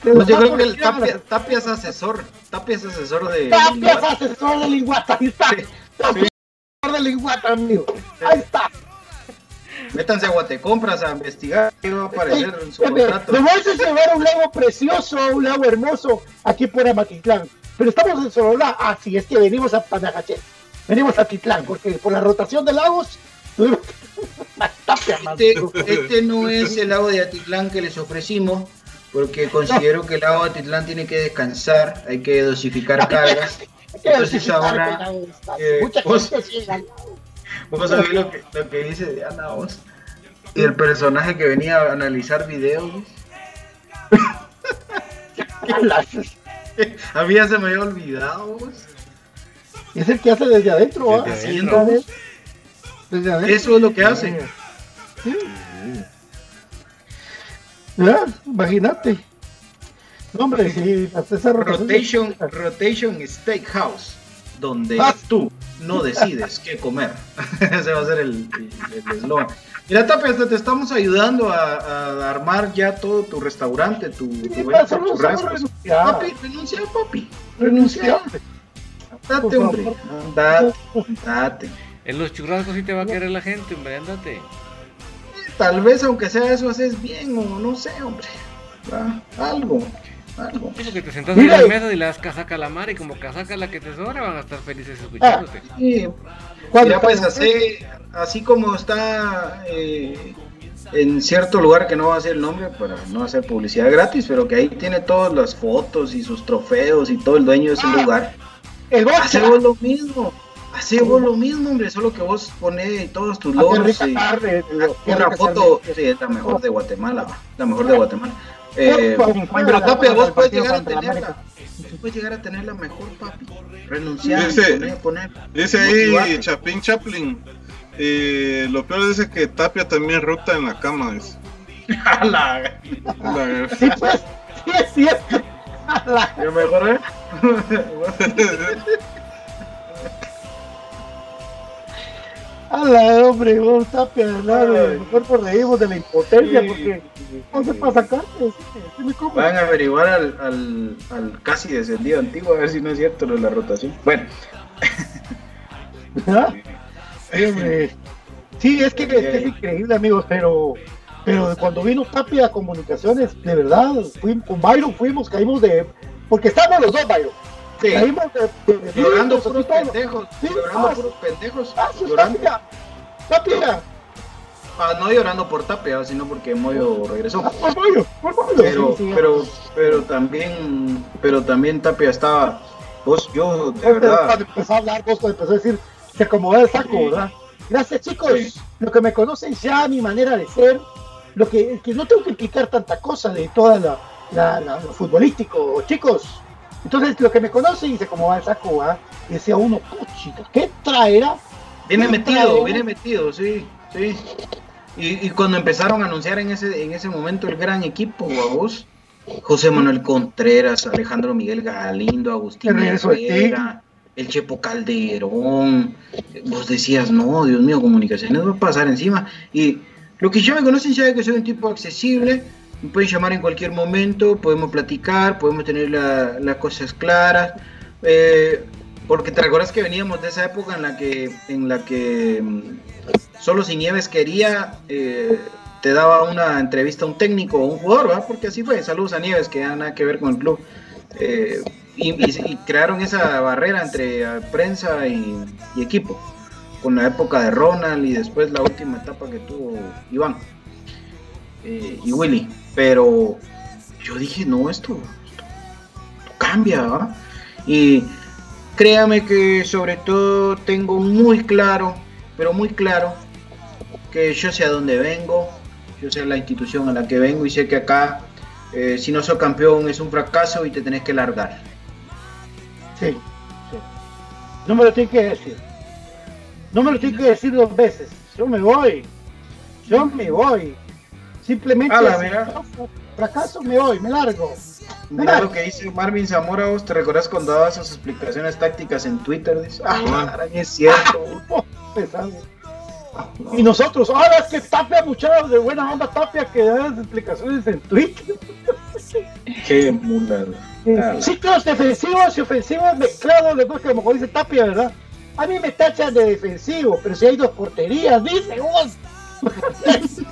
Pues yo creo que el Tapia, Tapia, es asesor. Tapia es asesor de. Tapia es asesor de Linguata. Ahí está. Tapia es asesor de Linguata, amigo. Ahí está. Métanse a Guatecompras a investigar qué va a aparecer en su contrato. Nos vamos a llevar un lago precioso, un lago hermoso aquí por Amatitlán. Pero estamos en Sololá. Así es que venimos a Panagaché. Venimos a Titlán, porque por la rotación de lagos este, este, no es el lago de Atitlán que les ofrecimos, porque considero que el lago de Atitlán tiene que descansar, hay que dosificar cargas. Entonces ahora, eh, vos, vos sabés lo que, lo que dice Diana, vos. Y el personaje que venía a analizar videos. a mí ya se me había olvidado. Vos. Es el que hace desde adentro, adentro. Eso es lo que hace. Sí. ¿Ya? Imagínate. hombre, sí, rotation, rotation Steakhouse, donde ah. tú no decides qué comer. Ese va a ser el eslogan. Mira, Tapi, hasta te estamos ayudando a, armar ya todo tu restaurante, tu, tu Papi, renuncia, papi. Renuncia. Date, hombre. Date, date. En los churrascos sí te va a querer la gente, hombre, andate. Tal vez, aunque sea eso, haces bien, o no sé, hombre. Algo, algo. que te sentas en la mesa y le das casaca a la mar y como casaca la que te sobra, van a estar felices escuchándote. Ah, sí. Ya pues así, así como está eh, en cierto lugar que no va a ser el nombre para no hacer publicidad gratis, pero que ahí tiene todas las fotos y sus trofeos y todo el dueño de ese ah. lugar. El Hacemos lo mismo. Hacemos lo mismo, hombre, solo que vos pones todos tus logros y una foto, sí, es la mejor de Guatemala, la mejor de Guatemala. Eh, pero Tapia, vos puedes llegar a tenerla. Puedes llegar a tener la mejor, papi. Renunciar, dice, poner, dice ahí Chapín Chaplin. Eh, lo peor es que Tapia también rota en la cama. Es. la, sí, pues, sí es cierto. ¿Yo mejoré? la hombre, vos tapia, mejor por reímos de la impotencia porque no se pasa acá. Van a averiguar al, al, al, casi descendido antiguo a ver si no es cierto lo de la rotación. Bueno. ¿Ah? Sí, es que, es, increíble, amigos, pero pero cuando vino Tapia a Comunicaciones, de verdad, fuimos, con Byron fuimos, caímos de. Porque estábamos los dos, Byron. Caímos de. de, llorando puros pendejos. Sí, llorando ah, puros pendejos. Ah, llorando. Tapia. Tapia. Ah, no llorando por Tapia, sino porque Moyo regresó. Ah, por Moyo, por Moyo. Pero, pero, pero también, pero también Tapia estaba. Vos, yo, de verdad. Cuando empezó a hablar, vos empezó a decir, se acomodó el saco, ¿verdad? Gracias, chicos. Lo que me conocen ya, mi manera de ser, lo que, que no tengo que explicar tanta cosa de toda la, la, lo futbolístico, chicos. Entonces, lo que me conoce dice cómo va ¿ah? y decía uno, puchita, ¿qué traerá? Viene metido, viene metido, sí, sí. Y, y, cuando empezaron a anunciar en ese, en ese momento el gran equipo, a vos, José Manuel Contreras, Alejandro Miguel Galindo, Agustín Herrera, el Chepo Calderón, vos decías, no, Dios mío, comunicaciones va a pasar encima. Y lo que yo me conocen sabe que soy un tipo accesible, me pueden llamar en cualquier momento, podemos platicar, podemos tener las cosas claras. Eh, porque te recuerdas que veníamos de esa época en la que, en la que mm, solo si Nieves quería, eh, te daba una entrevista a un técnico o un jugador, ¿verdad? Porque así fue. Saludos a Nieves, que nada que ver con el club. Eh, y, crearon esa barrera entre prensa y, equipo, con la época de Ronald y después la última etapa que tuvo Iván y Willy. Pero yo dije, no, esto, cambia. Y créame que sobre todo tengo muy claro, pero muy claro, que yo sé a dónde vengo, yo sé la institución a la que vengo y sé que acá, eh, si no soy campeón, es un fracaso y te tenés que largar. Sí, sí. No me lo tienes que decir. No me lo tienes que decir dos veces. Yo me voy. Yo me voy. Simplemente. fracaso, me voy, me largo. Mira lo que dice Marvin Zamora, ¿vos te recordás cuando daba sus explicaciones tácticas en Twitter? Dice, ah, es cierto. Y nosotros, ahora es que Tapia, muchachos de buena onda Tapia, que da las explicaciones en Twitter. Qué mula. Ciclos defensivos y ofensivos mezclados, después que como dice Tapia, ¿verdad? A mí me tachan de defensivo, pero si hay dos porterías, dice vos.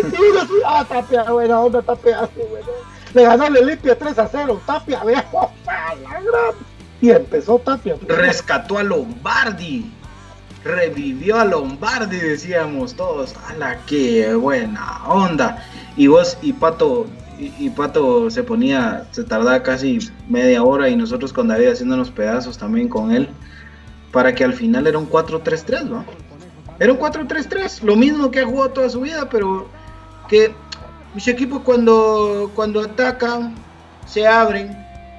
y ah, Tapia, buena onda, Tapia, bueno. Le ganó el Olimpia 3 a 0, Tapia, vea, la gran. Y empezó Tapia. Rescató a Lombardi revivió a Lombardi, decíamos todos. ¡Hala, qué buena onda! Y vos y Pato, y, Pato se ponía, se tardaba casi media hora y nosotros con David haciéndonos pedazos también con él, para que al final era un 4-3-3, ¿no? Era un 4-3-3, lo mismo que ha jugado toda su vida, pero que mis equipos cuando, cuando atacan, se abren,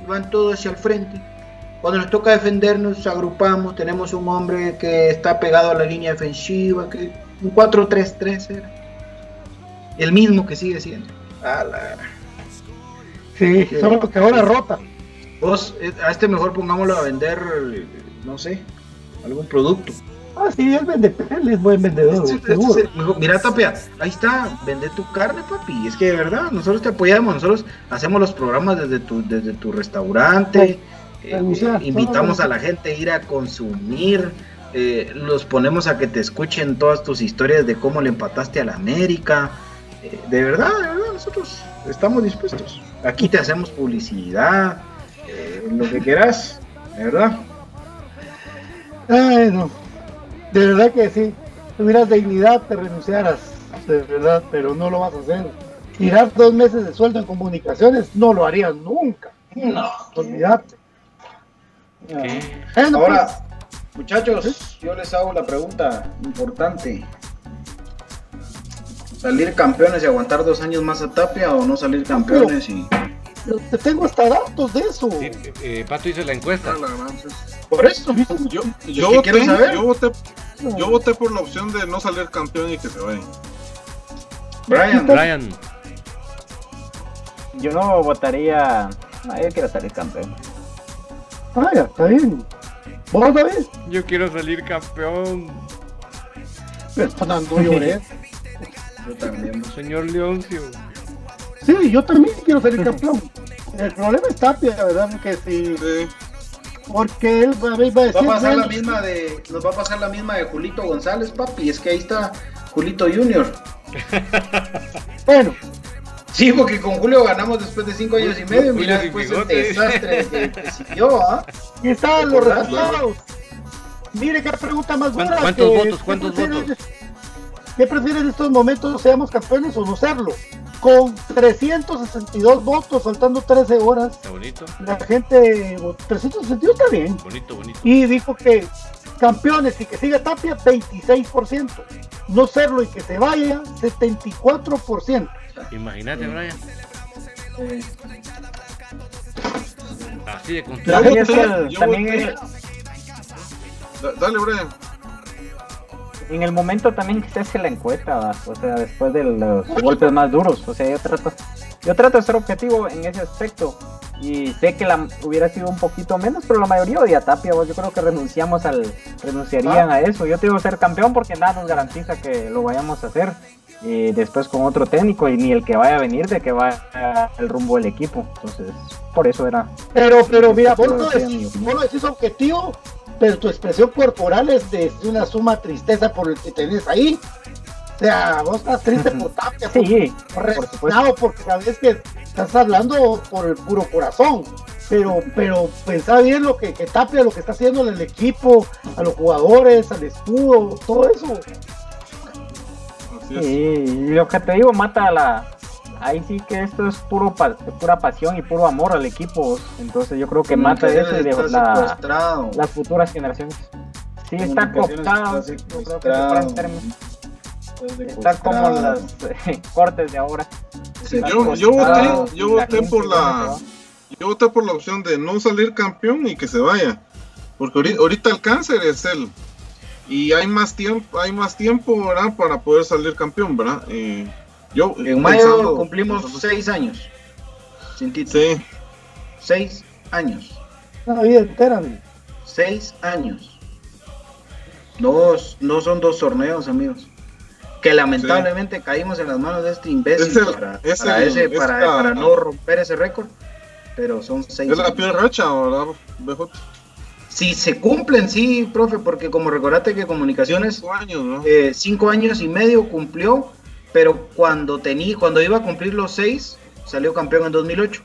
van todos hacia el frente cuando nos toca defendernos, agrupamos, tenemos un hombre que está pegado a la línea defensiva, que un 4-3-3 El mismo que sigue siendo. Sí, solo que ahora rota. Vos, eh, a este mejor pongámoslo a vender, no sé, algún producto. Ah, sí, él vende, él es buen vendedor. mira, Tapia, ahí está, vende tu carne, papi. Es que de verdad, nosotros te apoyamos, nosotros hacemos los programas desde tu, desde tu restaurante. Eh, invitamos a la gente a ir a consumir, eh, los ponemos a que te escuchen todas tus historias de cómo le empataste a la América. Eh, de verdad, de verdad, nosotros estamos dispuestos. Aquí te hacemos publicidad, lo que quieras, de verdad. Ay, no. De verdad que sí. Tuvieras dignidad, te renunciaras, de verdad, pero no lo vas a hacer. Tirar dos meses de sueldo en comunicaciones, no lo harías nunca. No, olvídate. Ahora, muchachos, yo les hago la pregunta importante. ¿Salir campeones y aguantar dos años más a Tapia o no salir campeones y... Te tengo hasta datos de eso. Eh, Pato hizo la encuesta. Por eso. Yo, yo, voté, yo, voté, yo voté por la opción de no salir campeón y que se vayan. Brian. Brian. Yo no votaría. No, yo quiero salir campeón. Ah, ya, está bien. ¿Vos, David? Yo quiero salir campeón. Fernando lloré. Yo también. Señor Leoncio. Sí, yo también quiero salir campeón. El problema es Tapia, ¿verdad? Que si... Sí. Porque él va a decir... Va a pasar la misma de... Nos va a pasar la misma de Julito González, papi. Es que ahí está Julito Junior. bueno, Sí, porque con Julio ganamos después de cinco años y medio. Mira después el desastre que, siguió, ¿ah? Y estaban los resultados. Mire qué pregunta más buena. ¿Cuántos votos? ¿Cuántos votos? ¿Qué prefieres en estos momentos? ¿Seamos campeones o no serlo? Con 362 votos, faltando 13 horas. Está bonito. La gente, 362 está bien. Bonito, bonito. Y dijo que campeones y que siga Tapia, 26%. No serlo y que se vaya, 74%. Imagínate, Brian. Así de También Dale, Brian. En el momento también que se hace la encuesta, o sea, después de los golpes más duros, o sea, yo trato, yo trato de ser objetivo en ese aspecto y sé que la hubiera sido un poquito menos, pero la mayoría odia Tapia, yo creo que renunciamos al, renunciarían ah. a eso. Yo tengo que ser campeón porque nada nos garantiza que lo vayamos a hacer y después con otro técnico y ni el que vaya a venir de que va el rumbo del equipo. Entonces, por eso era. Pero, pero mira, vos lo decís, vos lo decís objetivo, pero tu expresión corporal es de una suma tristeza por el que tenés ahí. O sea, vos estás triste por Tapia, sí, por, porque sabes que estás hablando por el puro corazón. Pero, pero pensá bien lo que, que Tapia, lo que está haciendo en el equipo, a los jugadores, al escudo, todo eso. Y lo que te digo, mata a la. Ahí sí que esto es puro pura pasión y puro amor al equipo. Entonces yo creo que mata eso y de las futuras generaciones. Sí, está cooptado. Está como las cortes de ahora. yo, yo voté, yo voté por la. Yo voté por la opción de no salir campeón y que se vaya. Porque ahorita el cáncer es él y hay más tiempo, hay más tiempo, ¿verdad? Para poder salir campeón, ¿verdad? Eh, yo en mayo cumplimos seis años sin título. Sí. Seis años. Una vida entera. Seis años. No, no son dos torneos, amigos. Que lamentablemente caímos en las manos de este imbécil para, ese, para, no romper ese récord. Pero son seis. Es la peor racha, ¿verdad, BJ? Si se cumplen, sí, profe, porque como recordate que Comunicaciones cinco años, ¿no? Eh, cinco años y medio cumplió, pero cuando tenía, cuando iba a cumplir los seis, salió campeón en 2008.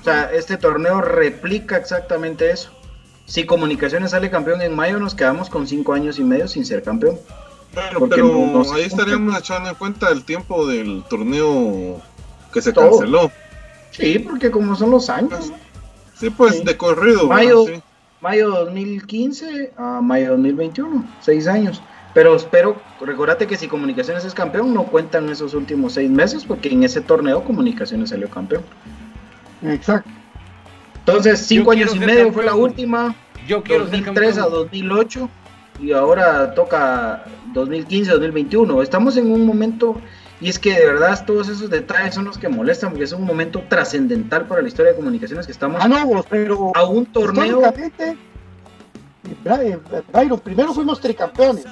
O sea, este torneo replica exactamente eso. Si Comunicaciones sale campeón en mayo, nos quedamos con cinco años y medio sin ser campeón. pero ahí estaríamos echando en cuenta el tiempo del torneo que se canceló. Sí, porque como son los años. Sí, pues de corrido. Mayo, mayo 2015 a mayo 2021, seis años. Pero espero, recordate que si Comunicaciones es campeón, no cuentan esos últimos seis meses, porque en ese torneo Comunicaciones salió campeón. Exacto. Entonces, cinco años y medio fue la última. Yo quiero 2003 a 2008 y ahora toca 2015 a 2021. Estamos en un momento y es que de verdad todos esos detalles son los que molestan porque es un momento trascendental para la historia de comunicaciones que estamos ah, no, pero a un torneo. Byron, primero fuimos tricampeones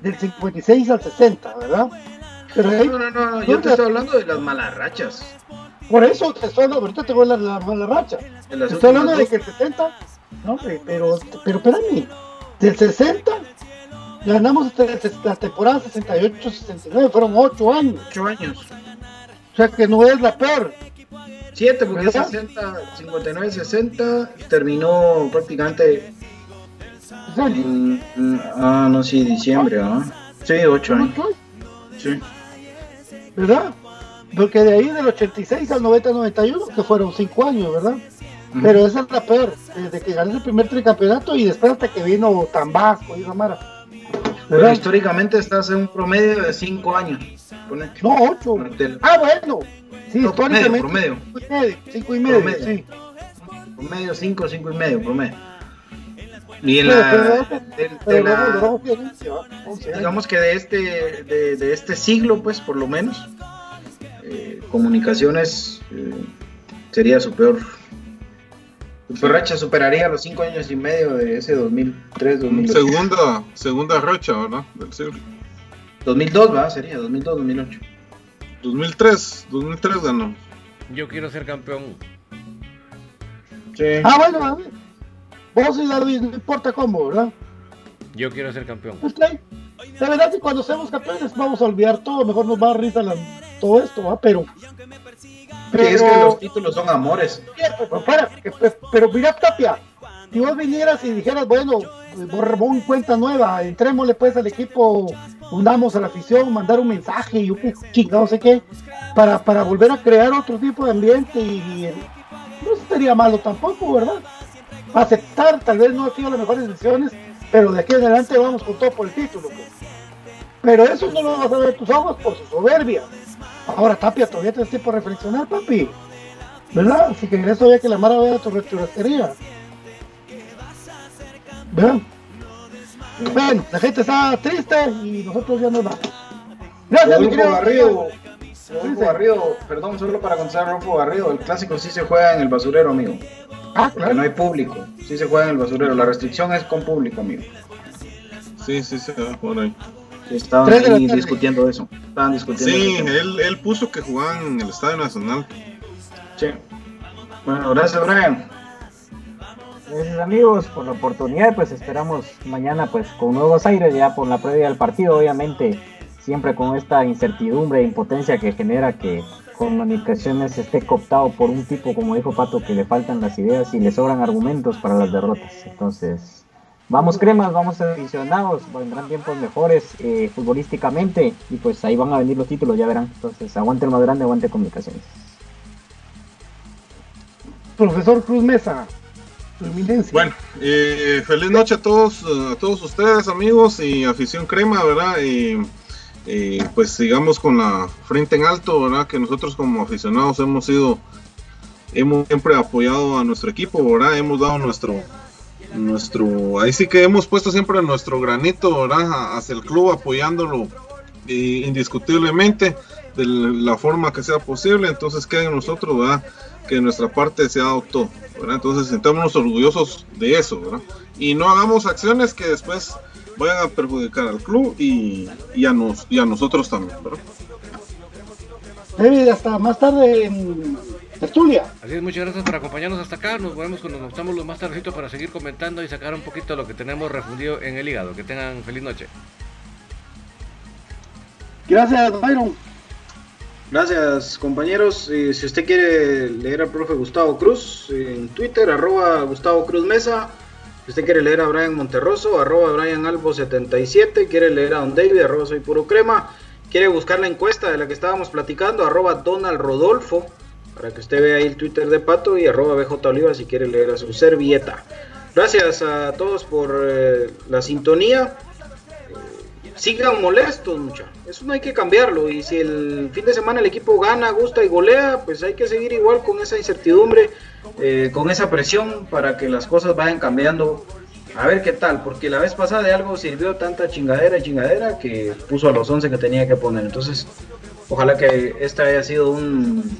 del 56 al 60, ¿verdad? Pero no, no, no, yo te estoy hablando de las malas rachas. Por eso te estoy hablando, ahorita te voy a la, malas rachas. Te estoy hablando de que el 60, no, pero, pero espérame, del 60 Ganamos la temporada 68-69, fueron 8 años. 8 años. O sea que no es la peor. 7, porque 60, 59, 60 terminó prácticamente. Ah, no, sí, diciembre, ¿ah? Sí, 8 años. Sí. ¿Verdad? Porque de ahí del 86 al 90-91, que fueron 5 años, ¿verdad? Pero esa es la peor, desde que gané el primer tricampeonato y después hasta que vino Tambasco y Ramara. Pero históricamente estás en un promedio de 5 años. No, 8. Ah, bueno. Sí, no, históricamente. Promedio. 5 y medio. Promedio, sí. Promedio 5, 5 y medio, promedio. Y en la, digamos que de este, de, de, este siglo, pues, por lo menos, eh, comunicaciones eh, sería su peor su racha superaría los 5 años y medio de ese 2003 2008 Segunda, segunda racha, ¿verdad? Del siglo. 2002, ¿va? Sería 2002, 2008. 2003, 2003 ganó. Yo quiero ser campeón. Sí. Ah, bueno, vos y David, no importa cómo, ¿verdad? Yo quiero ser campeón. Okay. La verdad que cuando seamos campeones vamos a olvidar todo, mejor nos va a dar risa todo esto, ¿va? Pero pero, es que los títulos son amores. pero, mira, Tapia, si vos vinieras y dijeras, bueno, borrón cuenta nueva, entrémosle pues al equipo, unamos a la afición, mandar un mensaje y un no sé qué, para, para volver a crear otro tipo de ambiente y, no sería malo tampoco, ¿verdad? Aceptar, tal vez no ha sido las mejores decisiones, pero de aquí en adelante vamos con todo por el título. Pues. Pero eso no lo vas a ver tus ojos por su soberbia. Ahora, Tapia, todavía tienes tiempo para reflexionar, papi. ¿Verdad? Si querés todavía que la Mara vea tu restauratería. ¿Verdad? Bueno, la gente está triste y nosotros ya nos vamos. Gracias, mi querido. Garrido, Garrido, perdón, solo para contestar a Rodolfo Garrido, el clásico sí se juega en el basurero, amigo. Ah, claro. Porque no hay público, sí se juega en el basurero. La restricción es con público, amigo. Sí, sí, se va por ahí. Estaban ahí discutiendo eso. Estaban discutiendo Sí, él, él puso que jugaban en el Estadio Nacional. Sí. Bueno, gracias, Brian. Gracias amigos por la oportunidad, pues esperamos mañana pues con nuevos aires ya por la previa del partido, obviamente siempre con esta incertidumbre e impotencia que genera que comunicaciones esté cooptado por un tipo como dijo Pato que le faltan las ideas y le sobran argumentos para las derrotas. Entonces, vamos cremas, vamos edicionados, vendrán tiempos mejores eh, futbolísticamente y pues ahí van a venir los títulos, ya verán. Entonces, aguante el más grande, aguante comunicaciones. Profesor Cruz Mesa, bueno, eh, feliz noche a todos, a todos ustedes, amigos y afición crema, ¿verdad? Y, pues sigamos con la frente en alto, ¿verdad? Que nosotros como aficionados hemos sido, hemos siempre apoyado a nuestro equipo, ¿verdad? Hemos dado nuestro, nuestro, ahí sí que hemos puesto siempre nuestro granito, ¿verdad? Hacia el club apoyándolo indiscutiblemente de la forma que sea posible, entonces queda en nosotros. Que nuestra parte se adoptó, ¿verdad? Entonces sentémonos orgullosos de eso, ¿verdad? Y no hagamos acciones que después vayan a perjudicar al club y, y, a, nos, y a nosotros también, ¿verdad? David, hasta más tarde en tertulia. Así es, muchas gracias por acompañarnos hasta acá. Nos vemos cuando nos estamos los más tardecito para seguir comentando y sacar un poquito lo que tenemos refundido en el hígado. Que tengan feliz noche. Gracias, Byron. Gracias compañeros. Eh, si usted quiere leer al profe Gustavo Cruz en Twitter, arroba Gustavo Cruz Mesa. Usted quiere leer a Brian Monterroso, arroba Brian Albo77. Quiere leer a Don David, arroba Soy Puro Crema. Quiere buscar la encuesta de la que estábamos platicando, arroba Donald Rodolfo. Para que usted vea ahí el Twitter de Pato y arroba BJ Oliva si quiere leer a su servilleta. Gracias a todos por eh, la sintonía sigan molestos, mucha. Eso no hay que cambiarlo. Y si el fin de semana el equipo gana, gusta y golea, pues hay que seguir igual con esa incertidumbre, eh, con esa presión para que las cosas vayan cambiando. A ver qué tal, porque la vez pasada algo sirvió tanta chingadera y chingadera que puso a los 11 que tenía que poner. Entonces, ojalá que este haya sido un,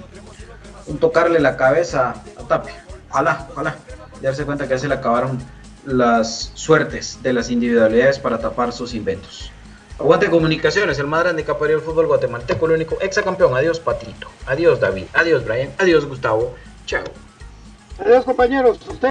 un tocarle la cabeza a Tapia. Ojalá, ojalá. Darse cuenta que ya se le acabaron las suertes de las individualidades para tapar sus inventos. Aguante Comunicaciones, el más grande que el fútbol guatemalteco, el único exacampeón. Adiós, Patito. Adiós, David. Adiós, Brian. Adiós, Gustavo. Chao. Adiós, compañeros.